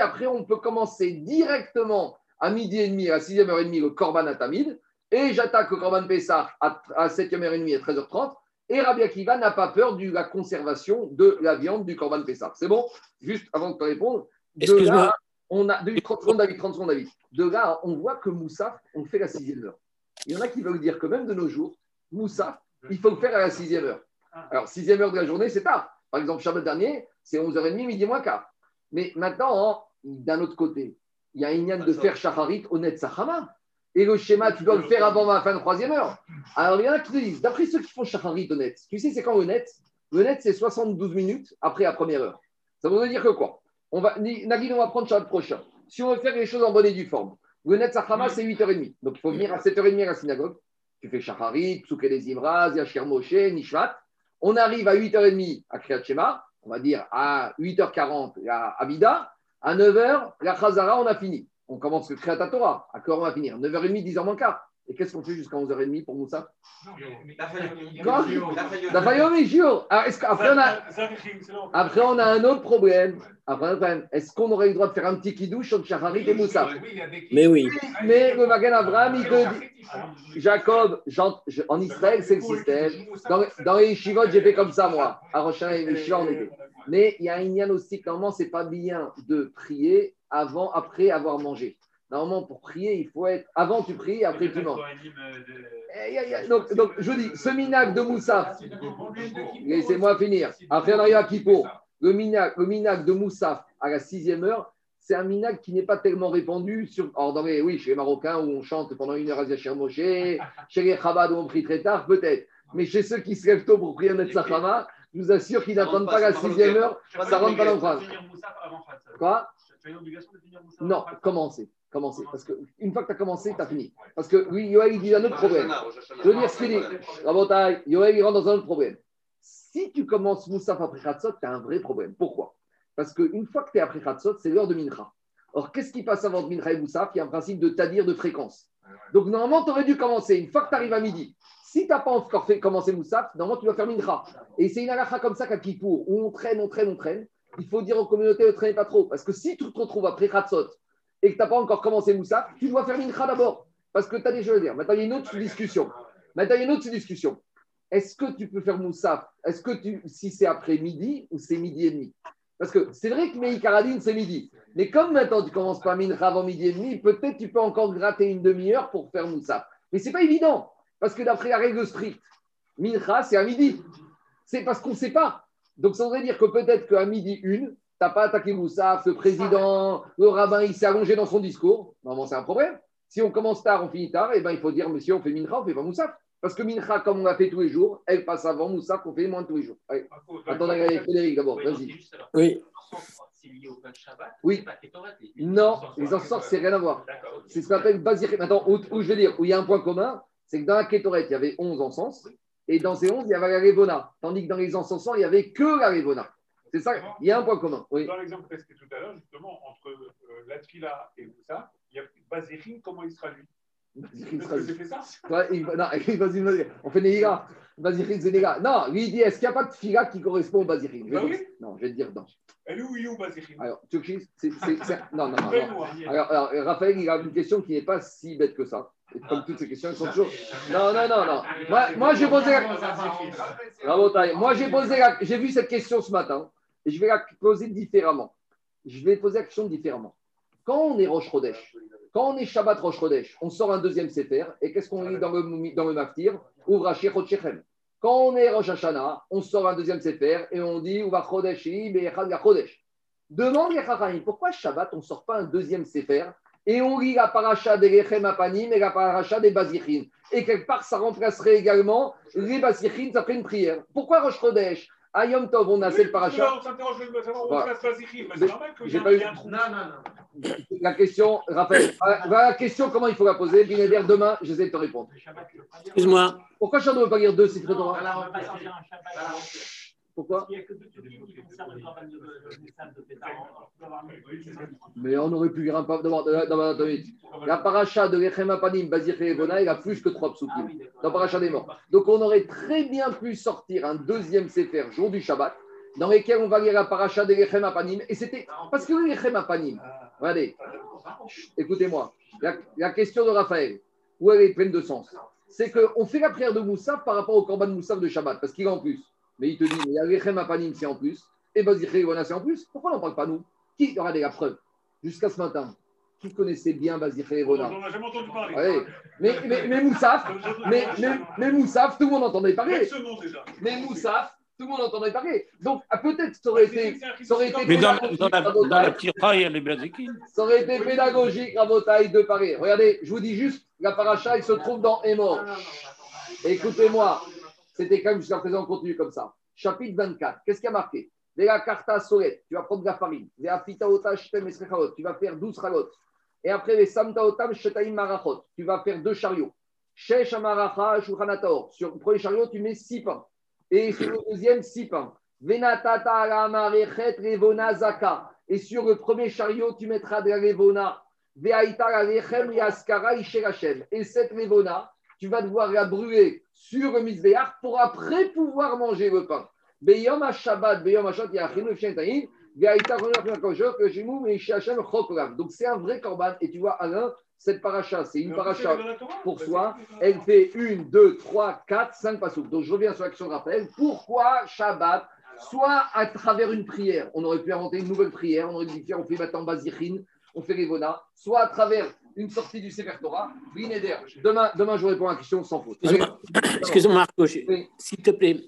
après, on peut commencer directement à midi et demi, à 6e heure et demie, le Korban à Tamid. Et j'attaque le Korban Pessah à, à 7e heure et demie, à 13h30. Et Rabbi Akiva n'a pas peur de la conservation de la viande du Korban Pessah. C'est bon? Juste avant de te répondre, de là, on a, de 30 secondes, David, 30 secondes, David. De là, on voit que Moussaf, on fait la sixième heure. Il y en a qui veulent dire que même de nos jours, Moussa, il faut le faire à la sixième heure. Alors, sixième heure de la journée, c'est tard. Par exemple, Shabbat dernier, c'est 11h30, midi moins quart. Mais maintenant, hein, d'un autre côté, il y a une de faire Shacharit honnête Sahama. Et le schéma, tu dois le faire avant la fin de troisième heure. Alors, il y en a qui te disent, d'après ceux qui font Shacharit honnête, tu sais, c'est quand Le net, c'est 72 minutes après la première heure. Ça veut dire que quoi? On va, Nagui, on va prendre Shabbat prochain. Si on veut faire les choses en bonne et due forme, le net Sahama, c'est 8h30. Donc, il faut venir à 7h30 à la synagogue. Tu fais Shacharit, Psuke Imraz, Yashir Moshe, Nishvat. On arrive à 8h30 à Kriyat Shema, on va dire à 8h40 à Abida. À 9h, la Khazara, on a fini. On commence le Kriyat Torah. À quoi on va finir 9h30, 10h moins quart. Et qu'est-ce qu'on fait jusqu'à 11h30 pour Moussa? Quoi? La Fayomi, jure. Après on, a... Après, on a un autre problème. Après, problème. Est-ce qu'on aurait le droit de faire un petit kidouche sur Shacharit et Moussa? Mais oui. Mais le Magan Abraham, il te dit Jacob, en Israël, c'est le système. Dans, les Shivot, j'ai fait comme ça, moi. À Rochin et les Shivot, on était. Mais il y a un yann aussi, normalement, c'est pas bien de prier avant, après avoir mangé. Normalement, pour prier, il faut être. Avant, tu pries, après, tu manges. Eh, donc, donc, je dis, ce minac de Moussaf, laissez-moi finir. Après, on arrive à Kippo. Le minac, le minac de Moussaf à la sixième heure, c'est un minac qui n'est pas tellement répandu. Sur, alors, dans les, oui, chez les Marocains où on chante pendant une heure à Zachir Moshe, chez les Chabad où on prie très tard, peut-être. Mais chez ceux qui se lèvent tôt pour prier un Sachama, je vous assure qu'ils n'attendent pas la sixième heure, ça rentre pas dans le phrase. Quoi? Non, commencer. Commencer. Parce qu'une fois que tu as commencé, tu as fini. Parce que oui, Yoel, il dit un autre problème. Je veux dire ce qu'il dit. Yoel, il rentre dans un autre problème. Si tu commences Moussaf après Khatsot, tu as un vrai problème. Pourquoi? Parce qu'une fois que tu es après Khatsot, c'est l'heure de Mincha. Or, qu'est-ce qui passe avant Mincha et Moussaf Il y a un principe de tadir de fréquence. Donc, normalement, tu aurais dû commencer. Une fois que tu arrives à midi, si tu n'as pas encore fait commencer Moussaf, normalement, tu dois faire Mincha. Et c'est une halakha comme ça qu'à Kippour, où on traîne, on traîne, on traîne. Il faut dire aux communautés ne traînez pas trop. Parce que si tu te retrouves après Khatsot et que tu n'as pas encore commencé Moussaf, tu dois faire Mincha d'abord. Parce que tu as des choses à dire. Maintenant, il y a une autre discussion. Maintenant, il y a une autre discussion. Est-ce que tu peux faire Moussaf Est-ce que tu, si c'est après midi ou c'est midi et demi? Parce que c'est vrai que Meïkaradine, c'est midi. Mais comme maintenant tu commences par Mincha avant midi et demi, peut-être tu peux encore gratter une demi-heure pour faire Moussaf. Mais ce n'est pas évident. Parce que d'après la règle stricte, Mincha, c'est à midi. C'est parce qu'on ne sait pas. Donc ça voudrait dire que peut-être qu'à midi une, tu n'as pas attaqué Moussaf, le président, le rabbin, il s'est allongé dans son discours. Normalement, c'est un problème. Si on commence tard, on finit tard, et eh ben, il faut dire, monsieur, on fait Mincha, on fait pas Moussaf. Parce que Mincha, comme on l'a fait tous les jours, elle passe avant Moussaf, on fait moins tous les jours. Allez. Attendez, Frédéric d'abord, vas-y. Oui. Oui. Non, les encens, c'est rien à voir. C'est ce qu'on appelle Bazir. Attends, où, où, je veux dire, où il y a un point commun, c'est que dans la Kétoret, il y avait 11 encens, et dans ces 11, il y avait la Révona. Tandis que dans les encensants, il n'y avait que la Révona. C'est ça, il y a un point commun. Oui. Dans l'exemple que tout à l'heure, justement, entre euh, la Tfila et ça, il y a Bazirin, comment il vas-y, vas-y, on fait Néhiga. Bazirin, c'est. Non, lui, il dit est-ce qu'il n'y a pas de fila qui correspond au Bazirin? Bah oui Non, je vais te dire non. Elle est où, il est où, Bazirin? Alors, tu c'est. Non, non, non. non. Alors, alors, Raphaël, il a une question qui n'est pas si bête que ça. Et comme toutes ces questions, elles sont toujours. Non, non, non, non. Moi, moi j'ai posé la. Moi, j'ai posé la. J'ai vu cette question ce matin je vais la poser différemment. Je vais poser la question différemment. Quand on est Roche Rodèche, quand on est Shabbat Rosh Chodesh, on sort un deuxième Sefer. Et qu'est-ce qu'on lit dans le, dans le Maftir? Quand on est Rosh Hashanah, on sort un deuxième Sefer et on dit Uva Chodeshi Be'echad Chodesh. Demande les pourquoi Shabbat, on ne sort pas un deuxième Sefer et on lit la paracha des Rechem Apanim et la paracha des Bazichin. Et quelque part, ça remplacerait également les Bazichin après une prière. Pourquoi Rosh Chodesh? À Yom Tov, on a cette paracha. On s'interroge, on voilà. C'est normal que j'ai pas eu. Non, non, non. La question, Raphaël, euh, la question, comment il faut la poser? Binéder, demain, j'essaie de te répondre. Excuse-moi. Pourquoi je ne veux pas lire deux, c'est très drôle pourquoi Mais on aurait pu lire un peu dans La paracha de Lechem Apanim, Bazir et Bona, il a plus que trois psukim dans paracha des morts. Donc on aurait très bien pu sortir un deuxième Sefer, jour du Shabbat, dans lequel on va lire la paracha de Lechem Apanim. Et c'était. Parce que Lechem Apanim, regardez, écoutez-moi, la, question de Raphaël, où elle est pleine de sens, c'est qu'on fait la prière de Moussaf par rapport au Korban Moussaf de Shabbat, parce qu'il est en plus. Mais il te dit, il y a Rechem Apanim, c'est en plus, et Bazir c'est en plus. Pourquoi on n'en parle pas nous? Qui aura des la preuve Jusqu'à ce matin, qui connaissait bien Bazir et Revona On n'a jamais entendu parler. Ouais. mais, mais, mais Moussaf, mais, mais, mais Moussaf, tout le monde entendait parler. Mais Moussaf, tout le monde entendait parler. Donc, ah, peut-être ça aurait été, ça aurait été Mais dans, pédagogique, dans la, dans Rabotai. la tira, il y a les Bazikim. Ça aurait été pédagogique, Rabotaï, de parler. Regardez, je vous dis juste, la paracha, il se trouve dans Émor. Écoutez-moi, c'était quand même jusqu'à présent, on continue comme ça. Chapitre 24, qu'est-ce qui a marqué? Vela karta solet, tu vas prendre de la farine. Tu vas faire 12 ralot. Et après, les samta otam shetaim marachot, tu vas faire deux chariots. Shesh. Sur le premier chariot, tu mets 6 pains. Et sur le deuxième, 6 pains. Venatata revona zaka. Et sur le premier chariot, tu mettras de la revona. La. Et cette revona, tu vas devoir la brûler sur le misbéach pour après pouvoir manger le pain. Beyom ha-shabbat, beyom ha-shabbat, yachinu chokolam. Donc c'est un vrai korban. Et tu vois, Alain, cette paracha, c'est une paracha pour soi. Elle fait une, deux, trois, quatre, cinq passouk. Donc je reviens sur l'action de rappel. Pourquoi Shabbat Soit à travers une prière, on aurait pu inventer une nouvelle prière, on aurait dit on fait maintenant Bazichin, on fait Revona, soit à travers une sortie du Sefer Torah. Demain, demain, je réponds à la question sans faute. Excuse-moi, excuse-moi, Marco, Oui. s'il te plaît.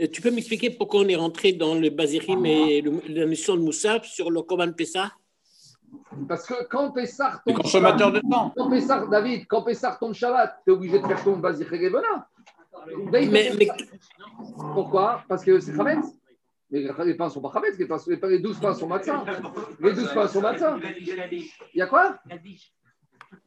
euh, Tu peux m'expliquer pourquoi on est rentré dans le Bazirim et le- la mission de Moussaf sur le Korban Pessah? Parce que quand Pessah tombe consommateurs de temps. Quand Pessah, David, quand Pessah tombe Shabbat, tu es obligé de faire ton Bazir et de mais, mais, Pessah. Pourquoi? Parce que c'est Chametz. Mais les pains ne sont pas Chametz, les, les pains- les 12 pains sont matzah. Les 12 pains sont matzah. Il y a quoi?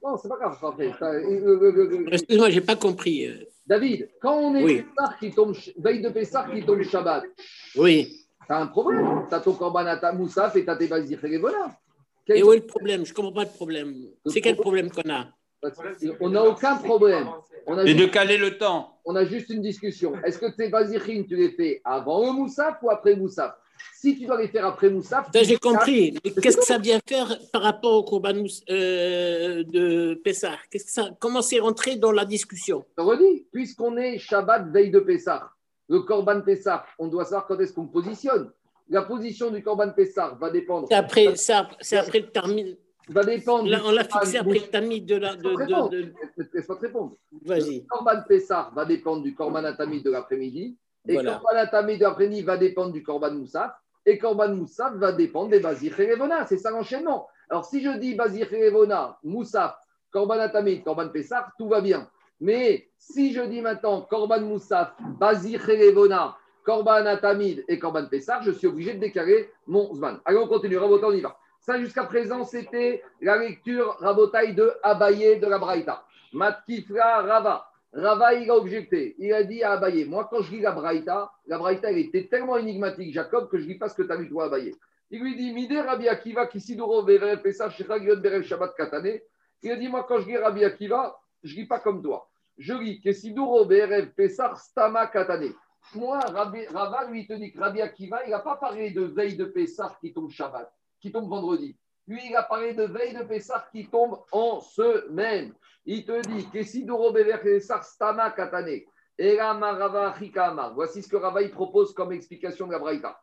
Non, c'est pas grave. T'as- euh, euh, euh, excuse-moi, j'ai pas compris. David, quand on est Oui. Qui tombe, veille de Pessah qui tombe Shabbat, Oui. tu as un problème. Tu as ton Korban à ta Moussaf et tu as tes Bazir et Revona. Et où est le problème? Je comprends pas le problème. C'est quel problème qu'on a? On n'a aucun problème. On a Et de caler le temps. on a juste une discussion. Est-ce que tes Bazirines, tu les fais avant le Moussaf ou après Moussaf? Si tu dois les faire après Moussaf, Ça, tu j'ai ça, compris. Mais qu'est-ce que ça vient faire par rapport au Korban euh, de Pessah? Qu'est-ce que ça, Comment c'est rentré dans la discussion? Je redis, puisqu'on est Shabbat veille de Pessah, le Korban Pessah, on doit savoir quand est-ce qu'on positionne. La position du Korban Pessah va dépendre. C'est après, après, c'est après le termine. Va dépendre. Là, on l'a fixé après le tamis de la. De, de- de- Laisse-moi te répondre. Vas-y. Le Korban Pessah va dépendre du Korban Atami de l'après-midi. Et Voilà. Korban Atami de l'après-midi va dépendre du Korban Moussaf. Et Korban Moussaf va dépendre des Bazir et Revona. C'est ça l'enchaînement. Alors si je dis Bazir et Revona, Moussaf, Korban Atami, Korban Pessah, tout va bien. Mais si je dis maintenant Korban Moussaf, Bazir Revona, Korban Atamid et Korban Pessah, je suis obligé de décaler mon Zman. Allez, on continue. Rabotai, on y va. Ça, jusqu'à présent, c'était la lecture Rabotai de Abaye de la Braïta. Matkifra Rava. Rava, il a objecté. Il a dit à Abaye, moi, quand je lis la Braïta, la Braïta, était tellement énigmatique, Jacob, que je ne lis pas ce que tu as lu, toi, Abaye. Il lui dit, Mide Rabbi Akiva, Kisidoro, Berev, Pesach, Shechagiot, Berev, Shabbat, Katane. Il a dit, moi, quand je lis Rabbi Akiva, je ne lis pas comme toi. Je lis Kesidoro, Berev, Pesach, Stama, Katane. Moi, Rabbi, Rava, lui, te dit que Rabbi Akiva, il n'a pas parlé de veille de Pessah qui tombe Shabbat, qui tombe vendredi. Lui, il a parlé de veille de Pessah qui tombe en semaine. Il te dit Kesidoro Bever Pessah Stama Katane. Voici ce que Rava il propose comme explication de la Braïta.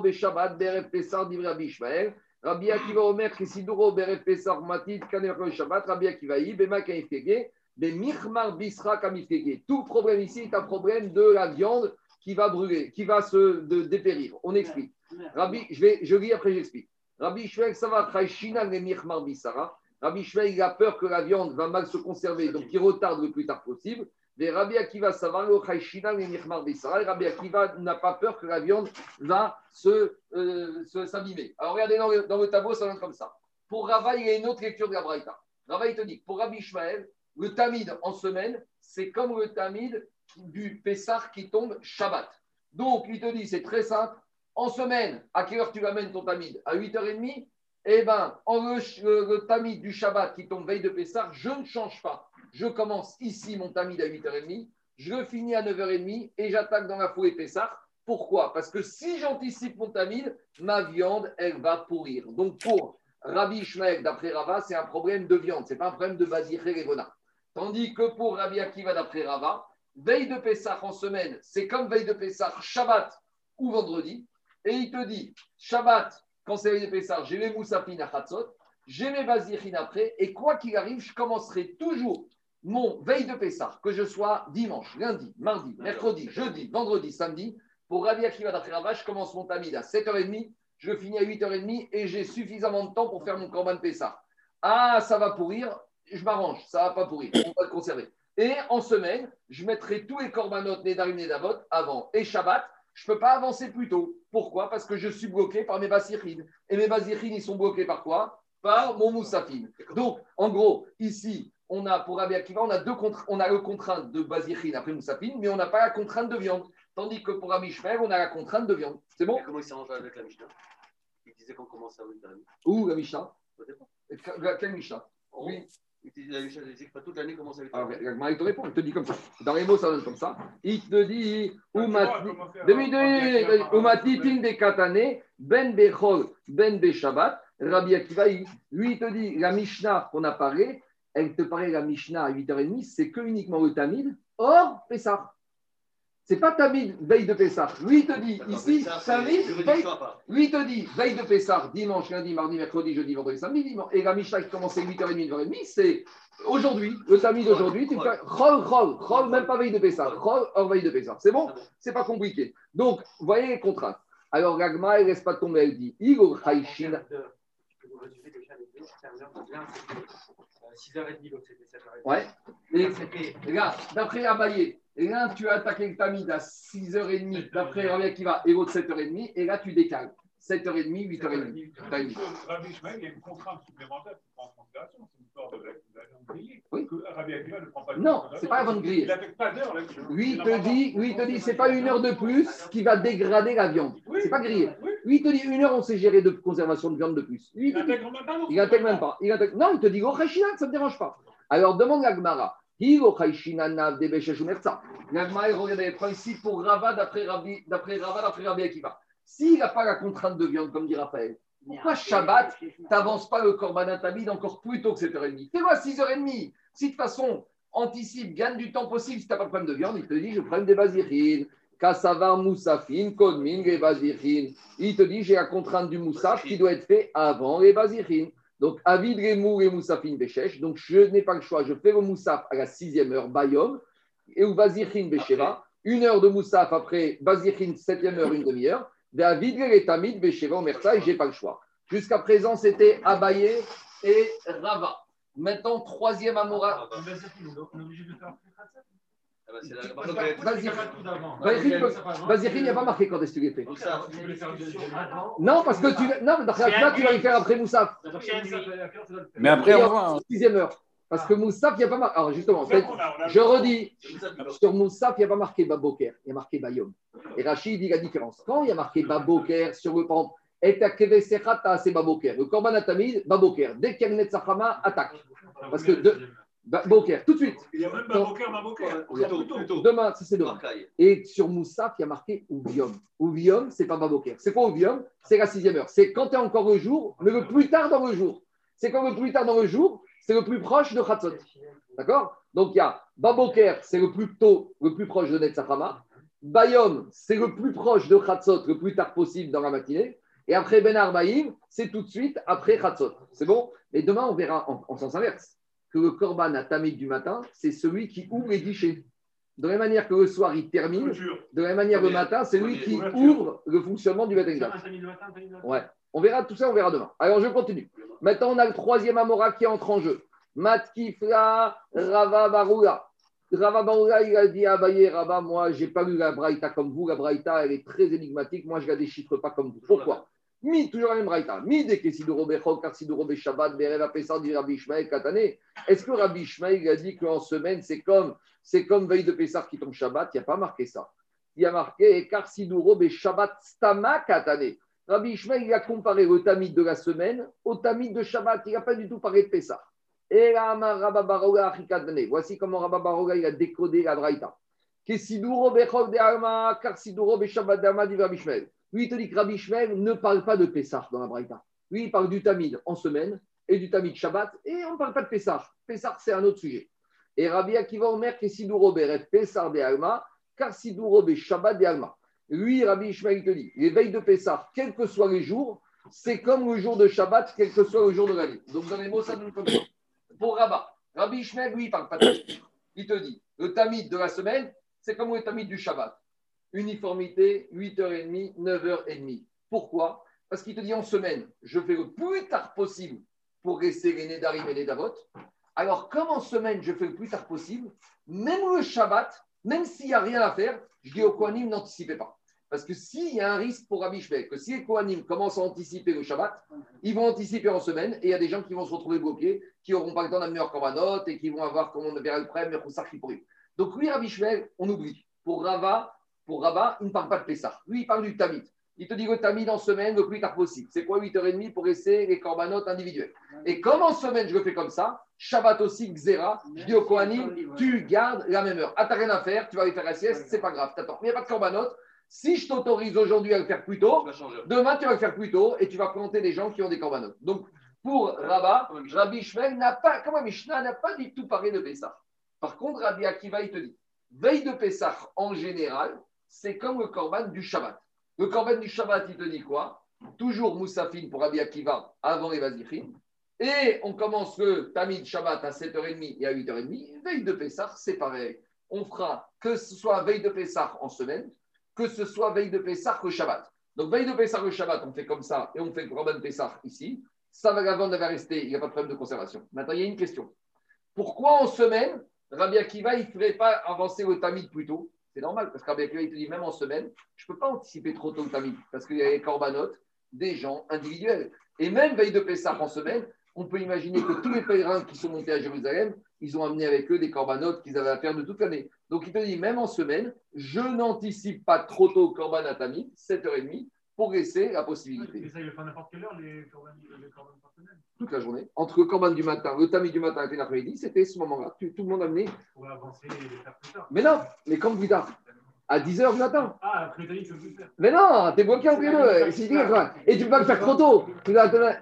Be'Shabbat, Pessah, Divra Bishmael. Rabbi Akiva Omer, Kesiduro Berev Pessah, Matit, Kaner Shabbat, Rabbi Akiva I, Bema Kaifege, Bemichmar Bisra Kamifege. Tout problème ici est un problème de la viande qui va brûler, qui va se de- dépérir. On explique. Rabbi, je, vais, je lis après j'explique. Rabbi Shmuel, ça va, Chaïchinan le Michmar Bisara. Rabbi Shmuel, a peur que la viande va mal se conserver, donc il retarde le plus tard possible. Mais Rabbi Akiva. Et Rabbi Akiva n'a pas peur que la viande va se, euh, se- s'abîmer. Alors regardez dans le, dans le tableau, ça donne comme ça. Pour Rava, il y a une autre lecture de la Braïta. Rava, il te dit pour Rabbi Shmuel, le tamid en semaine, c'est comme le tamid du Pessah qui tombe Shabbat. Donc, il te dit, c'est très simple. En semaine, à quelle heure tu amènes ton tamid? À 8h30 Eh bien, en le, le- le tamid du Shabbat qui tombe veille de Pessah, je ne change pas. Je commence ici mon tamid à 8h30, je le finis à 9h30 et j'attaque dans la foulée Pessah. Pourquoi? Parce que si j'anticipe mon tamid, ma viande, elle va pourrir. Donc, pour Rabbi Ishmael, d'après Rava, c'est un problème de viande, ce n'est pas un problème de Bazir et Revona. Tandis que pour Rabbi Akiva, d'après Rava, veille de Pessah en semaine, c'est comme veille de Pessah, Shabbat ou vendredi. Et il te dit, Shabbat, quand c'est les Pessar, j'ai mes Moussafin à Khatzot, j'ai mes Bazirhin après, et quoi qu'il arrive, je commencerai toujours mon veille de Pessar, que je sois dimanche, lundi, mardi, mercredi, jeudi, vendredi, samedi. Pour Rabbi Akiva d'après Rava, je commence mon tamid à 7h30, je finis à 8h30 et j'ai suffisamment de temps pour faire mon Corban Pessar. Ah, ça va pourrir, je m'arrange, ça va pas pourrir, on va le conserver. Et en semaine, je mettrai tous les Korbanot, Nedarim, Nedavot avant. Et Shabbat, je ne peux pas avancer plus tôt. Pourquoi? Parce que je suis bloqué par mes Basirines. Et mes Basirines, ils sont bloqués par quoi? Par mon Moussafine. Donc, en gros, ici, on a pour Rabbi Akiva, on a, deux contra- on a le contrainte de Basirine après Moussafine, mais on n'a pas la contrainte de viande. Tandis que pour Rabbi Shmer, on a la contrainte de viande. C'est bon? Et comment il s'est avec la Mishnah? Il disait qu'on commence à 8h30. Ou la Mishnah? Quelle Mishnah? Oui. Toute l'année commence à 8h30. Alors, Gagmara, il te répond, il te dit comme ça. Dans les mots, ça donne comme ça. Il te dit, Ah, de Katane, Ben Bechol, Ben Beshabbat, Rabbi Akiva, lui, il te dit, la Mishnah qu'on a parlé, elle te paraît la Mishnah à 8h30, c'est que uniquement le Tamid, hors Pessah. C'est pas Tamid, veille de Pessah. Lui, il te dit, ici, Tamid, veille, à lui, il te dit, veille de Pessah, dimanche, lundi, mardi, mercredi, jeudi, vendredi, samedi, dimanche. Et la Mishnah qui commençait 8h30, 9h30, c'est aujourd'hui, le samedi d'aujourd'hui, tu fais Chol, Chol, Chol, même pas veille de Pessah, Chol, hors veille de Pessah. C'est bon? C'est bon. C'est pas compliqué. Donc, vous voyez les contraintes. Alors, Ragma, elle ne laisse pas tomber, elle dit Igor Haïshin. Tu peux résumer déjà les deux termes. L'un, c'était 6h30, l'autre, c'était 7h30. Ouais. Et là, d'après Abaye, l'un, tu as attaqué le Tamid à 6h30, d'après Rabbi Akiva, et l'autre 7h30, et là, tu décales. 7h30, 8h30. T'as une- Rabbi Ishmael, il y a une contrainte supplémentaire qui prend en considération. C'est de la grillée. Oui. Que Rabbi Akiva ne prend pas de Non, considération. c'est pas la viande grillée. Il n'affecte pas d'heure. Lui, il te dit, lui, il te dit, c'est pas une heure de plus qui va dégrader la viande. C'est pas grillé. Oui. Lui, il te dit une heure, on sait gérer de conservation de viande de plus. Lui, il n'intègre même pas. non, Il n'intègre même pas. Non, il te dit Gochashina, ça ne me dérange pas. Alors demande la Gemara. Higochashina nav de Besheshumerza. La Gemara, elle regarde, elle prend ici pour Rava d'après Rabbi, d'après Rava, d'après Rabbi Akiva. S'il n'a pas la contrainte de viande, comme dit Raphaël, pourquoi Shabbat, tu n'avances pas le Korban Tamid encore plus tôt que 7h30 Fais-moi 6h30. Si de toute façon, anticipe, gagne du temps possible, si tu n'as pas de problème de viande, il te dit je prends des basirines. Kassavar Moussafin, Kodmin, les basirines. Il te dit j'ai la contrainte du Moussaf qui doit être fait avant les basirines. Donc, Avid Remou et Moussafin Béchèche. Donc, je n'ai pas le choix. Je fais le Moussaf à la sixième heure, Bayom, et ou Bazirhin Bécheva. Une heure de Moussaf après Bazirhin, septième heure, une demi-heure. David et Tamid Bécheva, Omerta, et je n'ai pas le choix. Jusqu'à présent, c'était Abaye et Rava. Maintenant, troisième Amora. On est obligé de faire Ah bah, y Bazirhin, il n'y a pas marqué quand est-ce que tu avant. Non, parce que tu. Non, mais dans ce cas, tu vas le faire après Moussaf. Y. Mais après, on voit. hein. Sixième heure. Parce que Moussaf, il n'y a pas marqué. Alors, justement, je redis. va. Sur Moussaf, il n'y a pas marqué Baboker, il y a marqué Bayom. Et Rachid dit la différence. Quand il y a marqué Baboker sur le pan, et c'est Baboker. Le Korban Atamid, Baboker. Dès qu'il y a attaque. Parce que Baboker, tout de suite. Il y a même Baboker, Baboker. Plutôt, plutôt. Demain, ça c'est demain. Et sur Moussaf, il y a marqué Ouvium. Ouvium, c'est pas Baboker. C'est quoi Ouvium? C'est la sixième heure. C'est quand tu es encore le jour, mais le plus tard dans le jour. C'est quand le plus tard dans le jour, c'est le plus proche de Khatzot. D'accord? Donc il y a Baboker, c'est le plus tôt, le plus proche de Netzachama. Bayom, c'est le plus proche de Khatzot, le plus tard possible dans la matinée. Et après Ben Arbaïm, c'est tout de suite après Khatzot. C'est bon? Et demain, on verra en, en sens inverse que le Korban à Tamid du matin, c'est celui qui ouvre les guichets. De la même manière que le soir, il termine, de la même manière le matin, c'est lui qui ouvre le fonctionnement du matin. Ouais. On verra tout ça, on verra demain. Alors, je continue. Maintenant, on a le troisième Amora qui entre en jeu. Matkifla Rava Baroula. Rava Baroula, il a dit à Abaye, Rava, moi, j'ai pas lu la Braïta comme vous. La Braïta, elle est très énigmatique. Moi, je la déchiffre pas comme vous. Pourquoi? Mi, toujours la même Braïta. Mi, dès que Sidoro Bechok, car Sidoro Shabbat, Bereva Pessar, dit Rabbi Ishmael, Katane. Est-ce que Rabbi Ishmael a dit qu'en semaine, c'est comme, c'est comme veille de Pessar qui tombe Shabbat? Il n'y a pas marqué ça. Il y a marqué, car Sidoro Shabbat, Stama, Katane. Rabbi Ishmael, il a comparé le tamid de la semaine au tamid de Shabbat. Il n'a pas du tout parlé de Pessah. Et là. Voici comment Rabba Baroga il a décodé la Braïta. Kesiduro Bechov de Alma, Karsiduro Beshabbat de Alma, dit Rabbi Ishmael. Lui, il te dit que Rabbi Ishmael ne parle pas de Pessah dans la Braïta. Lui, il parle du tamid en semaine et du tamid Shabbat. Et on ne parle pas de Pessah. Pessah, c'est un autre sujet. Et Rabbi Akiva Omer, Kesiduro Beret Pessah de Alma, Karsiduro Beshabbat de Alma. Lui, Rabbi Ishmael, te dit, les veilles de Pessah, quels que soient les jours, c'est comme le jour de Shabbat, quel que soit le jour de l'année. Donc dans les mots, ça donne comme ça. Pour Rabat, Rabbi Ishmael, lui, il parle pas de. Il te dit, le Tamid de la semaine, c'est comme le Tamid du Shabbat. Uniformité, 8h30, 9h30. Pourquoi? Parce qu'il te dit en semaine, je fais le plus tard possible pour rester les Nédarim et les Davot. Alors, comme en semaine, je fais le plus tard possible, même le Shabbat, même s'il n'y a rien à faire, je dis au Kohanim, n'anticipez pas. Parce que s'il y a un risque pour Rabbi Shmuel, que si les Kohanim commencent à anticiper le Shabbat, ils vont anticiper en semaine et il y a des gens qui vont se retrouver bloqués, qui n'auront pas le temps d'amener leur korbanot et qui vont avoir, comme on verra le leur Roussar qui. Donc, lui, Rabbi Shmuel, on oublie. Pour Rava, pour Rabat, il ne parle pas de Pessah. Lui, il parle du Tamid. Il te dit le Tamid en semaine le plus tard possible. C'est quoi 8h30 pour essayer les corbanotes individuels Et comme en semaine, je le fais comme ça, Shabbat aussi, Xéra, je dis au Kohanim, tu gardes la même heure. Ah, t'as rien à faire, tu vas aller faire la sieste, c'est pas grave, t'attends. Mais il n'y a pas de corbanote. Si je t'autorise aujourd'hui à le faire plus tôt, demain tu vas le faire plus tôt et tu vas planter des gens qui ont des corbanotes. Donc, pour Rabat, Rabbi Shmuel n'a pas, comment Mishnah n'a pas du tout parlé de Pessah. Par contre, Rabbi Akiva, il te dit, veille de Pessah en général, c'est comme le corban du Shabbat. Le corban du Shabbat, il te dit quoi? Toujours Moussafine pour Rabbi Akiva avant les. Et on commence le Tamid Shabbat à 7h30 et à 8h30. Veille de Pessah, c'est pareil. On fera que ce soit veille de Pessah en semaine, que ce soit veille de Pessah au Shabbat. Donc veille de Pessah au Shabbat, on fait comme ça et on fait le Corban Pessah ici. Ça va la va rester, il n'y a pas de problème de conservation. Maintenant, il y a une question. Pourquoi en semaine, Rabbi Akiva, il ne ferait pas avancer le Tamid plus tôt? C'est normal, parce Rabbi Akiva, il te dit même en semaine, je ne peux pas anticiper trop tôt le Tamid, parce qu'il y a les corbanotes des gens individuels. Et même veille de Pessah en semaine, on peut imaginer que tous les pèlerins qui sont montés à Jérusalem, ils ont amené avec eux des corbanotes qu'ils avaient à faire de toute l'année. Donc il te dit, même en semaine, je n'anticipe pas trop tôt Corban Atami, 7h30, pour laisser la possibilité. Et ça, il le fait n'importe quelle heure, les corbanes les corbanes Toute la journée. Entre le Corban du matin, le Tami du matin et l'après-midi, c'était ce moment-là. Tout, tout le monde amenait. Pourrait avancer et les faire plus tard. Mais non, mais comme plus tard, à 10h du matin. Ah, après, que tu peux plus le faire. Mais non, t'es bloqué entre les. Et tu peux pas le faire trop tôt.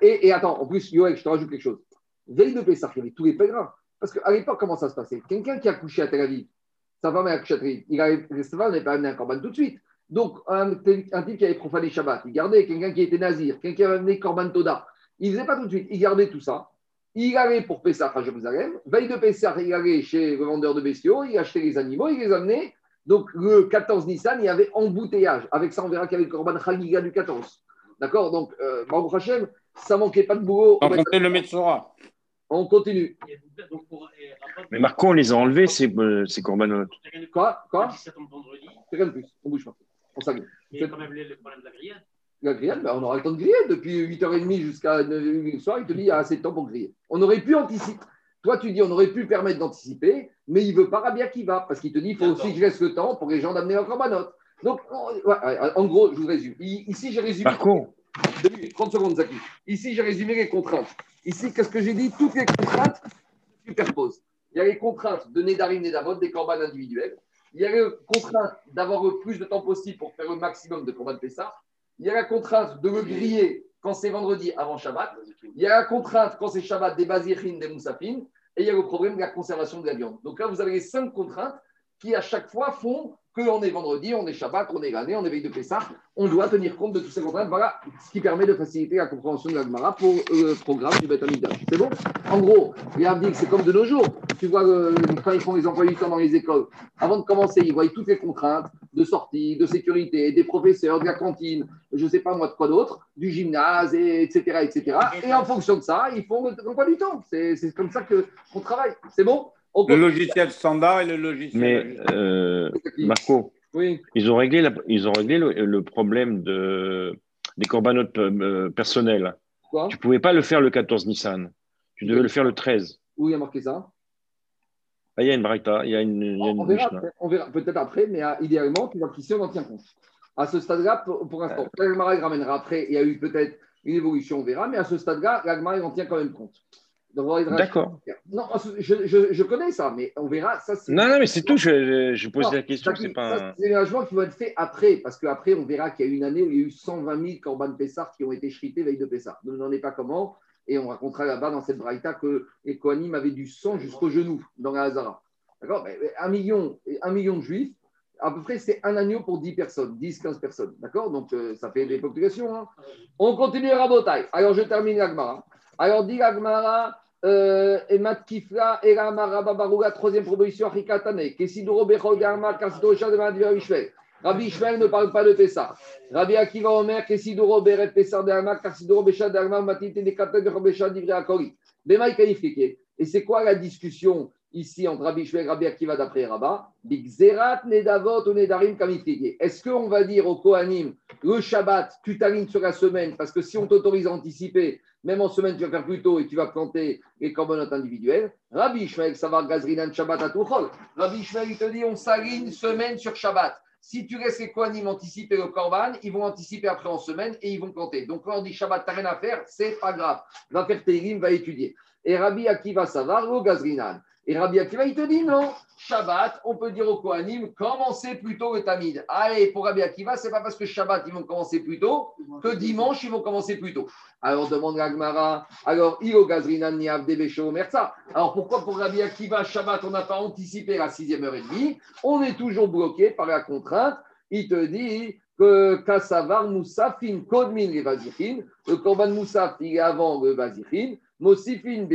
Et, et attends, en plus, Yoel, je te rajoute quelque chose. Veille de Pessah, il y avait tous les pèlerins. Parce qu'à l'époque, comment ça se passait? Quelqu'un qui a couché à Tel Aviv, sa femme a couché à Tel Aviv, il avait, sa femme n'avait pas amené un corban tout de suite. Donc, un, un type qui avait profané Shabbat, il gardait. Quelqu'un qui était nazir, quelqu'un qui avait amené corban Toda, il ne faisait pas tout de suite. Il gardait tout ça. Il allait pour Pessah à Jérusalem. Veille de Pessah, il allait chez le vendeur de bestiaux, il achetait les animaux, il les amenait. Donc, le 14 Nissan, il y avait embouteillage. Avec ça, on verra qu'il y avait le Corban Chagiga du 14. D'accord? Donc, euh, Baruch Hashem, ça manquait pas de boulot. Compter le Metsora. On continue. Mais Marco, on les a enlevés, ces, euh, ces corbanotes. Quoi? Quoi? C'est rien de plus. On bouge pas. On s'amuse. mais quand même le problème de la grillade. La grillade, ben, on aura le temps de griller. Depuis 8h30 jusqu'à 9h du soir, il te dit il y a assez de temps pour griller. On aurait pu anticiper. Toi, tu dis on aurait pu permettre d'anticiper, mais il veut pas Rabbi Akiva parce qu'il te dit il faut aussi que je laisse le temps pour les gens d'amener leur corbanot. Donc, en, ouais, ouais, en gros, je vous résume. I- Ici, j'ai résumé. Minutes, 30 secondes, Zaki. Ici, j'ai résumé les contraintes. Ici, qu'est-ce que j'ai dit? Toutes les contraintes se superposent. Il y a les contraintes de Nédarim, Nédavot, des corbanes individuels. Il y a les contraintes d'avoir le plus de temps possible pour faire le maximum de corbanes Pessah. Il y a la contrainte de le griller quand c'est vendredi avant Shabbat. Il y a la contrainte quand c'est Shabbat des Bazirines, des Moussafines. Et il y a le problème de la conservation de la viande. Donc là, vous avez les cinq contraintes qui, à chaque fois, font qu'on est vendredi, on est Shabbat, on est l'année, on est veille de Pessah. On doit tenir compte de toutes ces contraintes. Voilà ce qui permet de faciliter la compréhension de la Gemara pour le programme du Beth. C'est bon? En gros, les Abdik, c'est comme de nos jours. Tu vois, euh, quand ils font les emplois du temps dans les écoles, avant de commencer, ils voient toutes les contraintes de sortie, de sécurité, des professeurs, de la cantine, je ne sais pas moi de quoi d'autre, du gymnase, et, etc., etc. Et en fonction de ça, ils font l'emploi du temps. C'est comme ça qu'on travaille. C'est bon? On Le logiciel standard et le logiciel. mais euh, Marco, Oui. ils ont réglé, la- ils ont réglé le, le problème de, des corbanotes euh, personnels. Quoi? Tu pouvais pas le faire le 14 Nissan. Tu devais le faire le 13. Où il y a marqué ça? Ah, il y a une braïta, il y a une, il y a une On verra, on verra peut-être après, mais euh, idéalement, tu vois qu'ici, on en tient compte. À ce stade-là, pour, pour l'instant, il ramènera après, il y a eu peut-être une évolution, on verra, mais à ce stade-là, l'Agmara, il en tient quand même compte. Va- D'accord. Non, je, je- je connais ça, mais on verra. Ça, Non, non, mais c'est tout. Je, je, pose Non, la question. C'est pas. un- c'est aménagements qui vont être faits après, parce qu'après, on verra qu'il y a eu une année où il y a eu 120 000 Corban Pessar qui ont été shrités veille de Pessar. Nous n'en est pas comment, et on racontera là-bas dans cette braïta que les Kohanim avaient du sang jusqu'au genou dans la Hazara. D'accord? Mais Un million, un million de juifs à peu près, c'est un agneau pour 10 personnes, 10, 15 personnes. D'accord? Donc, euh, ça fait des populations. hein. On continue Rabotai. Alors, je termine l'Agmara. Alors, dit l'Agmara, et Matkifla, et la troisième proposition, Rikatane, Kesidoro Bechol Garma, Kasidoro Shad, Rabbi Ishmael. Rabbi Ishmael ne parle pas de Pessah. Rabbi Akiva Omer, Kesidoro Beret de Alma, Kasidoro Bechad de Matite de de Robesha Kaifkeke. Et c'est quoi la discussion ici entre Rabbi Ishmael et Rabbi Akiva d'après Rabat Bigzerat Nedavot ou Nedarim. Est-ce qu'on va dire au Kohanim, le Shabbat, tu t'alignes sur la semaine, parce que si on t'autorise à anticiper, même en semaine, tu vas faire plus tôt et tu vas planter les corbanotes individuels. Rabbi Ishmael, ça va Gazrinan Shabbat à. Rabbi Ishmael, il te dit, on s'aligne semaine sur Shabbat. Si tu laisses les Kohanim anticiper le Korban, ils vont anticiper après en semaine et ils vont planter. Donc quand on dit Shabbat, t'as rien à faire, c'est pas grave. Va faire Teilim, va étudier. Et Rabbi Akiva Savar, le Gazrinan. Et Rabbi Akiva, il te dit non. Shabbat, on peut dire au Kohanim, commencez plutôt le Tamid. Allez, pour Rabbi Akiva, c'est pas parce que Shabbat, ils vont commencer plus tôt que dimanche, ils vont commencer plus tôt. Alors demande Ragmara, alors Ilo Gazrinan Niav Debesho Merza. Alors pourquoi pour Rabbi Akiva, Shabbat, on n'a pas anticipé la sixième heure et demie? On est toujours bloqué par la contrainte. Il te dit que Kassavar Moussafin Kodmin Vazichin, le Korban Moussaf, il est avant le Vazichin, Mosifin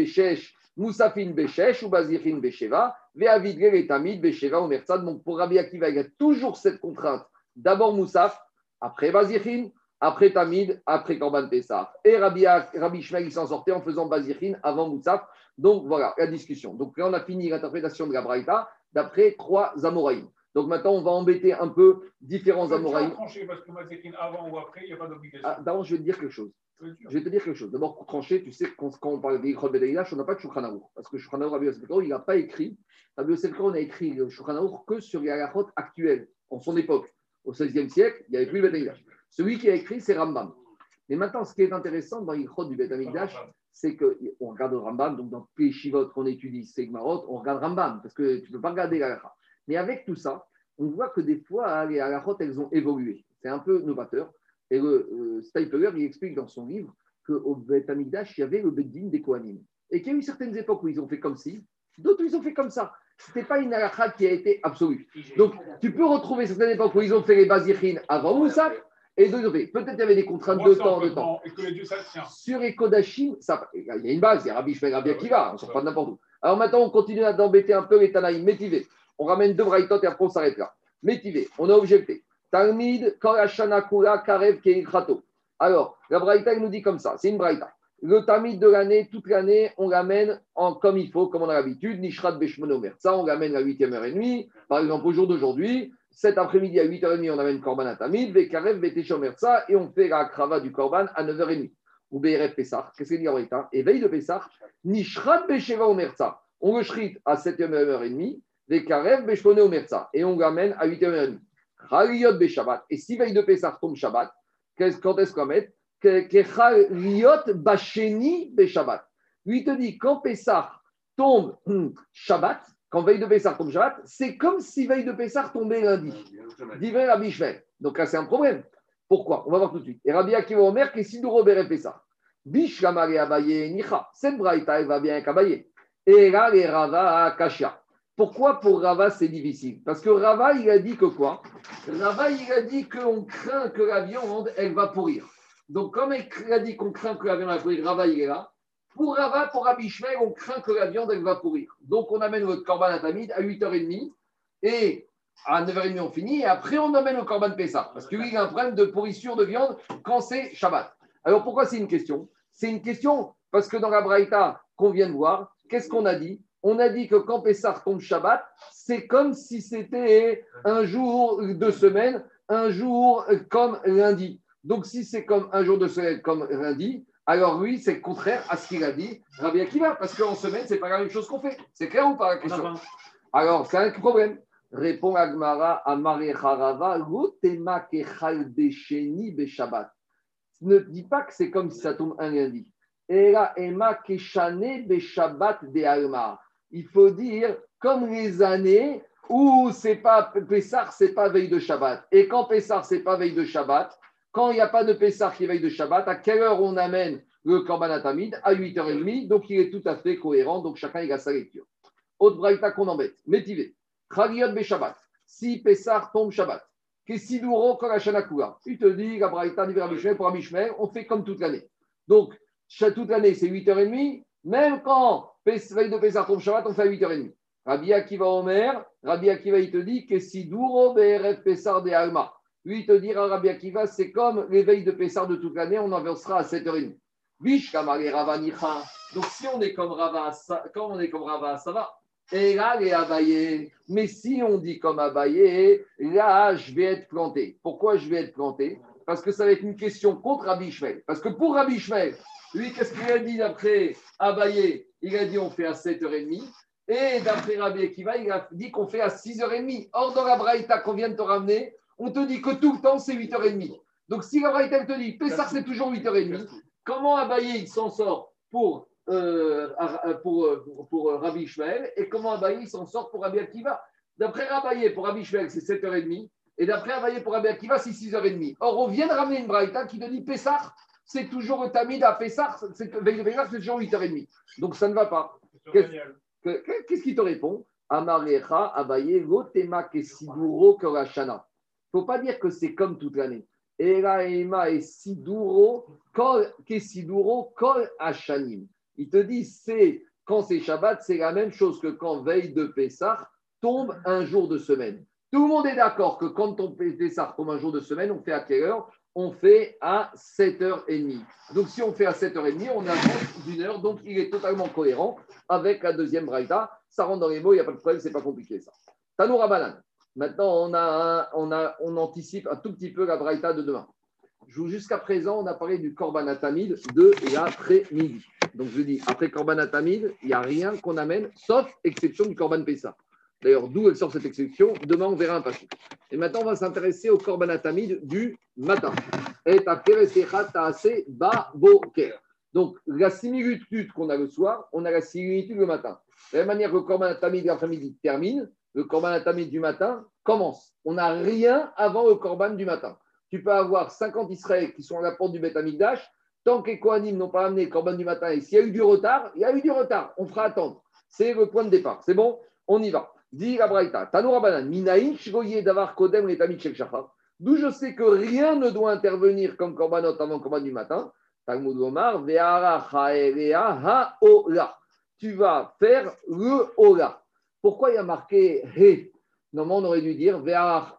Moussafin Beshesh ou Vazichin Besheva, Veavidre Tamid Besheva ou Merzad. Donc pour Rabbi Akiva, il y a toujours cette contrainte. D'abord Moussaf, après Vazichin, après Tamid, après Korban Pessah. Et Rabbi, Rabbi il s'en sortait en faisant Bazichin avant Moussaf. Donc voilà la discussion. Donc là, on a fini l'interprétation de la Braïta d'après trois Amoraïm. Donc maintenant, on va embêter un peu différents Amoraïm. tranché parce que avant ou après, il n'y a pas d'obligation. Ah, D'abord, je vais te dire quelque chose. Je vais te dire quelque chose. D'abord, pour tu sais, quand, on parle d'Ichot Bedaïlash, on n'a pas de Shulchan. Parce que Shulchan Rabbi Karo, il n'a pas écrit. Rabbi Yosef Karo n'a écrit le que sur les halachot actuels, en son époque. Au XVIe siècle, il n'y avait plus Bedaïlash. Celui qui a écrit, c'est Rambam. Mais maintenant, ce qui est intéressant dans l'Ichot du Bet Amikdash, c'est qu'on regarde le Rambam, donc dans les Shivot qu'on étudie, Segmarot, on regarde Rambam, parce que tu ne peux pas regarder la Mais avec tout ça, on voit que des fois, les halachot, elles ont évolué. C'est un peu novateur. Et le euh, Stapler, il explique dans son livre qu'au Bet Amikdash, il y avait le Beddin des Kohanim. Et qu'il y a eu certaines époques où ils ont fait comme ci, d'autres où ils ont fait comme ça. Ce n'était pas une halakha qui a été absolue. Donc, tu peux retrouver certaines époques où ils ont fait les Bazirines avant Moussa, et d'autres. Peut-être qu'il y avait des contraintes de temps, de temps. Sur les Kodachim, ça, il y a une base, il y a Rabbi Shmuel, Rabbi Akiva, on ne sort pas de n'importe où. Alors maintenant, on continue à d'embêter un peu les Tanaïm, métivé. On ramène deux braïtot et après on s'arrête là. Métivé, on a objecté. Talmid, Korashana Kura, Karev, Keikrato. Alors, la braïta, nous dit comme ça, c'est une braïta. Le tamid de l'année, toute l'année, on l'amène comme il faut, comme on a l'habitude, Nishrat Beshmonomer. Ça, on l'amène à 8e heure et demie. Par exemple, au jour d'aujourd'hui, cet après-midi à 8h30, on amène Korban à Tamid, Vekarev, Beteshomer, ça, et on fait la krava du Korban à 9h30. Ou BRF Pessah. Qu'est-ce qu'il dit en braïta? Éveil de Pessah, Nishrat Besheva Omerza. On le shrit à 7h et demie, Vekarev, Beshmone Omerza. Et on l'amène à 8h Chaliot Beshabbat. Et si veille de Pessah tombe Shabbat, quand est-ce qu'on va mettre? Kechaliot Basheni Beshabbat. Lui il te dit, quand Pessah tombe hum, Shabbat, quand veille de Pessah tombe Shabbat, c'est comme si veille de Pessah tombait lundi. Divin Rabbi Shmuel. Donc là, c'est un problème. Pourquoi? On va voir tout de suite. Et Rabbi Akiva Omer, qui si nous Robert Pessah. Bish Lamari Abaye Nicha. Cette braïta, elle va bien avec Abaye. Et là, les Rava Akashia. Pourquoi pour Rava c'est difficile? Parce que Rava, il a dit que quoi? Rava, il a dit qu'on craint que la viande, elle va pourrir. Donc, comme il a dit qu'on craint que la viande va pourrir, Rava, il est là. Pour Rava, pour Rabbi Shmuel, on craint que la viande, elle va pourrir. Donc, on amène votre korban à Tamid à 8h30 et à 9h30, on finit. Et après, on amène le korban Pessah. Parce que lui, il a un problème de pourrissure de viande quand c'est Shabbat. Alors, pourquoi c'est une question? C'est une question parce que dans la Braïta qu'on vient de voir, qu'est-ce qu'on a dit? On a dit que quand Pessah tombe Shabbat, c'est comme si c'était un jour de semaine, un jour comme lundi. Donc, si c'est comme un jour de semaine comme lundi, alors lui, c'est contraire à ce qu'il a dit Rabbi Akiva, parce qu'en semaine, c'est pas la même chose qu'on fait. C'est clair ou pas la question Alors, c'est un problème. Répond Agmara à Harava, Lotema kechal beshabbat. Ne dis pas que c'est comme si ça tombe un lundi. Era ema keshane beshabbat de alma. Il faut dire comme les années où c'est pas Pessah, c'est pas veille de Shabbat. Et quand Pessah, c'est pas veille de Shabbat, quand il n'y a pas de Pessah qui veille de Shabbat, à quelle heure on amène le Korban Atamid À 8h30. Donc il est tout à fait cohérent. Donc chacun il a sa lecture. Autre braïta qu'on embête. Métivé. Chaliot Beshabbat. si Pessah tombe Shabbat. Kessiduro Korachanakula. Il te dit, la Braïta Rabbi Shmuel, pour Shmuel, on fait comme toute l'année. Donc, toute l'année, c'est 8h30. Même quand veille de Pessah tombe Shabbat, on fait à 8h30. Rabbi Akiva Omer, Rabbi Akiva, il te dit que si Douro BRF Pessar de Alma. Lui, il te dira, Rabbi Akiva, c'est comme l'éveil de Pessar de toute l'année, on avancera à 7h30. Vish Kamare Rava Nicha. Donc, si on est comme Rava, quand on est comme Rava, ça va. Et là, Abaye. Mais si on dit comme Abaye, là, je vais être planté. Pourquoi je vais être planté? Parce que ça va être une question contre Rabbi Shmuel. Parce que pour Rabbi Shmuel, lui, qu'est-ce qu'il a dit d'après Abaye? Il a dit on fait à 7h30. Et d'après Rabbi Akiva, il a dit qu'on fait à 6h30. Or, dans la Braïta qu'on vient de te ramener, on te dit que tout le temps, c'est 8h30. Donc, si la Braïta te dit, Pessah, c'est toujours 8h30, comment Abaye, il s'en sort pour, euh, pour, euh, pour, euh, Rabbi Ishmael et comment Abaye, il s'en sort pour Rabbi Akiva? D'après Abaye, pour Rabbi Ishmael, c'est 7h30. Et d'après Abaye, pour Rabbi Akiva, c'est 6h30. Or, on vient de ramener une Braïta qui te dit, Pessah, c'est toujours le Tamid à Pessah, c'est toujours 8h30. Donc, ça ne va pas. Qu'est-ce- qui te répond? Amarecha, Abaye, Lotema, Kesiduro, Korashana. Il ne faut pas dire que c'est comme toute l'année. Et Siduro, Kol, Kesiduro, Kol, Hashanim. Il te dit, c'est quand c'est Shabbat, c'est la même chose que quand veille de Pessah tombe un jour de semaine. Tout le monde est d'accord que quand on Pessah tombe un jour de semaine, on fait à quelle heure? On fait à 7h30. Donc si on fait à 7h30, on avance d'une heure, donc il est totalement cohérent avec la deuxième braïta. Ça rentre dans les mots, il n'y a pas de problème, c'est pas compliqué ça. Tanoura Banan. Maintenant, on, a on, a, on anticipe un tout petit peu la braïta de demain. Jusqu'à présent, on a parlé du Korban Atamid de l'après-midi. Donc je dis, après Korban Atamid, il n'y a rien qu'on amène, sauf exception du Korban Pessa. D'ailleurs, d'où elle sort cette exception Demain, on verra un passage. Et maintenant, on va s'intéresser au Korban Atamid du matin. Et Boker. Donc, la similitude qu'on a le soir, on a la similitude le matin. De la même manière que le Korban Tamid de l'après-midi termine, le Korban Tamid du matin commence. On n'a rien avant le Korban du matin. Tu peux avoir 50 Israéliens qui sont à la porte du Beth Amikdash. Tant que n'ont pas amené le Korban du matin, et s'il y a eu du retard, il y a eu du retard. On fera attendre. C'est le point de départ. C'est bon? On y va. Dit la Braïta. Davar kodem shachar. D'où je sais que rien ne doit intervenir comme Korbanot avant le Korban du matin. Talmud Omar, Ve'ara ha'ola. Tu vas faire le ola. Pourquoi il y a marqué he? Normalement, on aurait dû dire Ve'ara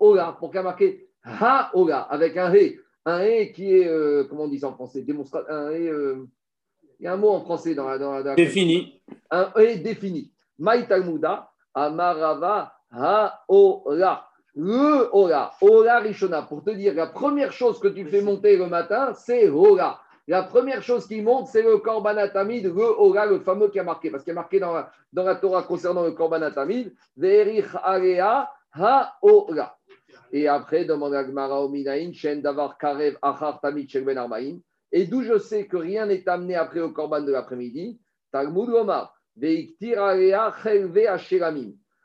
ola. Pourquoi il y a marqué ha'ola avec un he? Un he qui est, euh, comment on dit ça en français? Démonstra- Un he, euh, il y a un mot en français dans la. Dans la- dans la- Défini. un E défini. Maï Talmuda, Amarava, Ha-Ola. Le Ola, Ola Rishona. Pour te dire, la première chose que tu fais monter le matin, c'est Ola. La première chose qui monte, c'est le Korban Atamid, le Ola, le fameux qui a marqué. Parce qu'il y a marqué dans la, dans la Torah concernant le Korban Atamid, Verich Alea, Ha-Ola. Et après, demande à Gmara Ominaïn, Shen Davar Karev Achar Tamid Shel Ben. Et d'où je sais que rien n'est amené après au Korban de l'après-midi, Talmud Omar.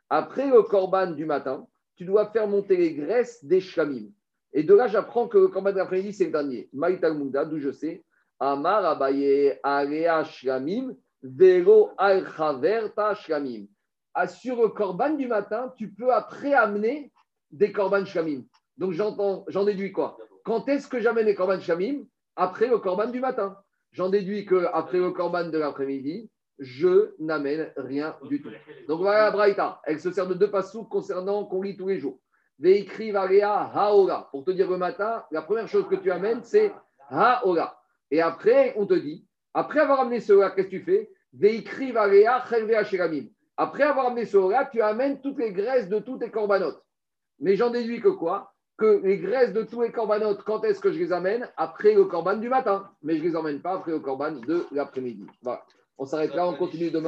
Après le korban du matin, tu dois faire monter les graisses des shlamim. Et de là, j'apprends que le korban de l'après-midi, c'est le dernier. Maï Talmuda, d'où je sais. Amar abaye alea shlamim, velo al shlamim. Ah, Sur le korban du matin, tu peux après amener des korban shlamim. Donc j'en déduis quoi? Quand est-ce que j'amène les korban shlamim? Après le korban du matin. J'en déduis que après le korban de l'après-midi, je n'amène rien du tout. Donc voilà la Braïta. Elle se sert de deux passous concernant qu'on lit tous les jours. Veikri Varia. Pour te dire le matin, la première chose que tu amènes, c'est Haola. Et après, on te dit, après avoir amené cela, qu'est-ce que tu fais? Veikri Varia. Après avoir amené cela, tu amènes toutes les graisses de tous tes corbanotes. Mais j'en déduis que quoi? Que les graisses de tous les corbanotes, quand est-ce que je les amène? Après le corban du matin. Mais je ne les emmène pas après le corban de l'après-midi. Voilà. On s'arrête là, on continue demain.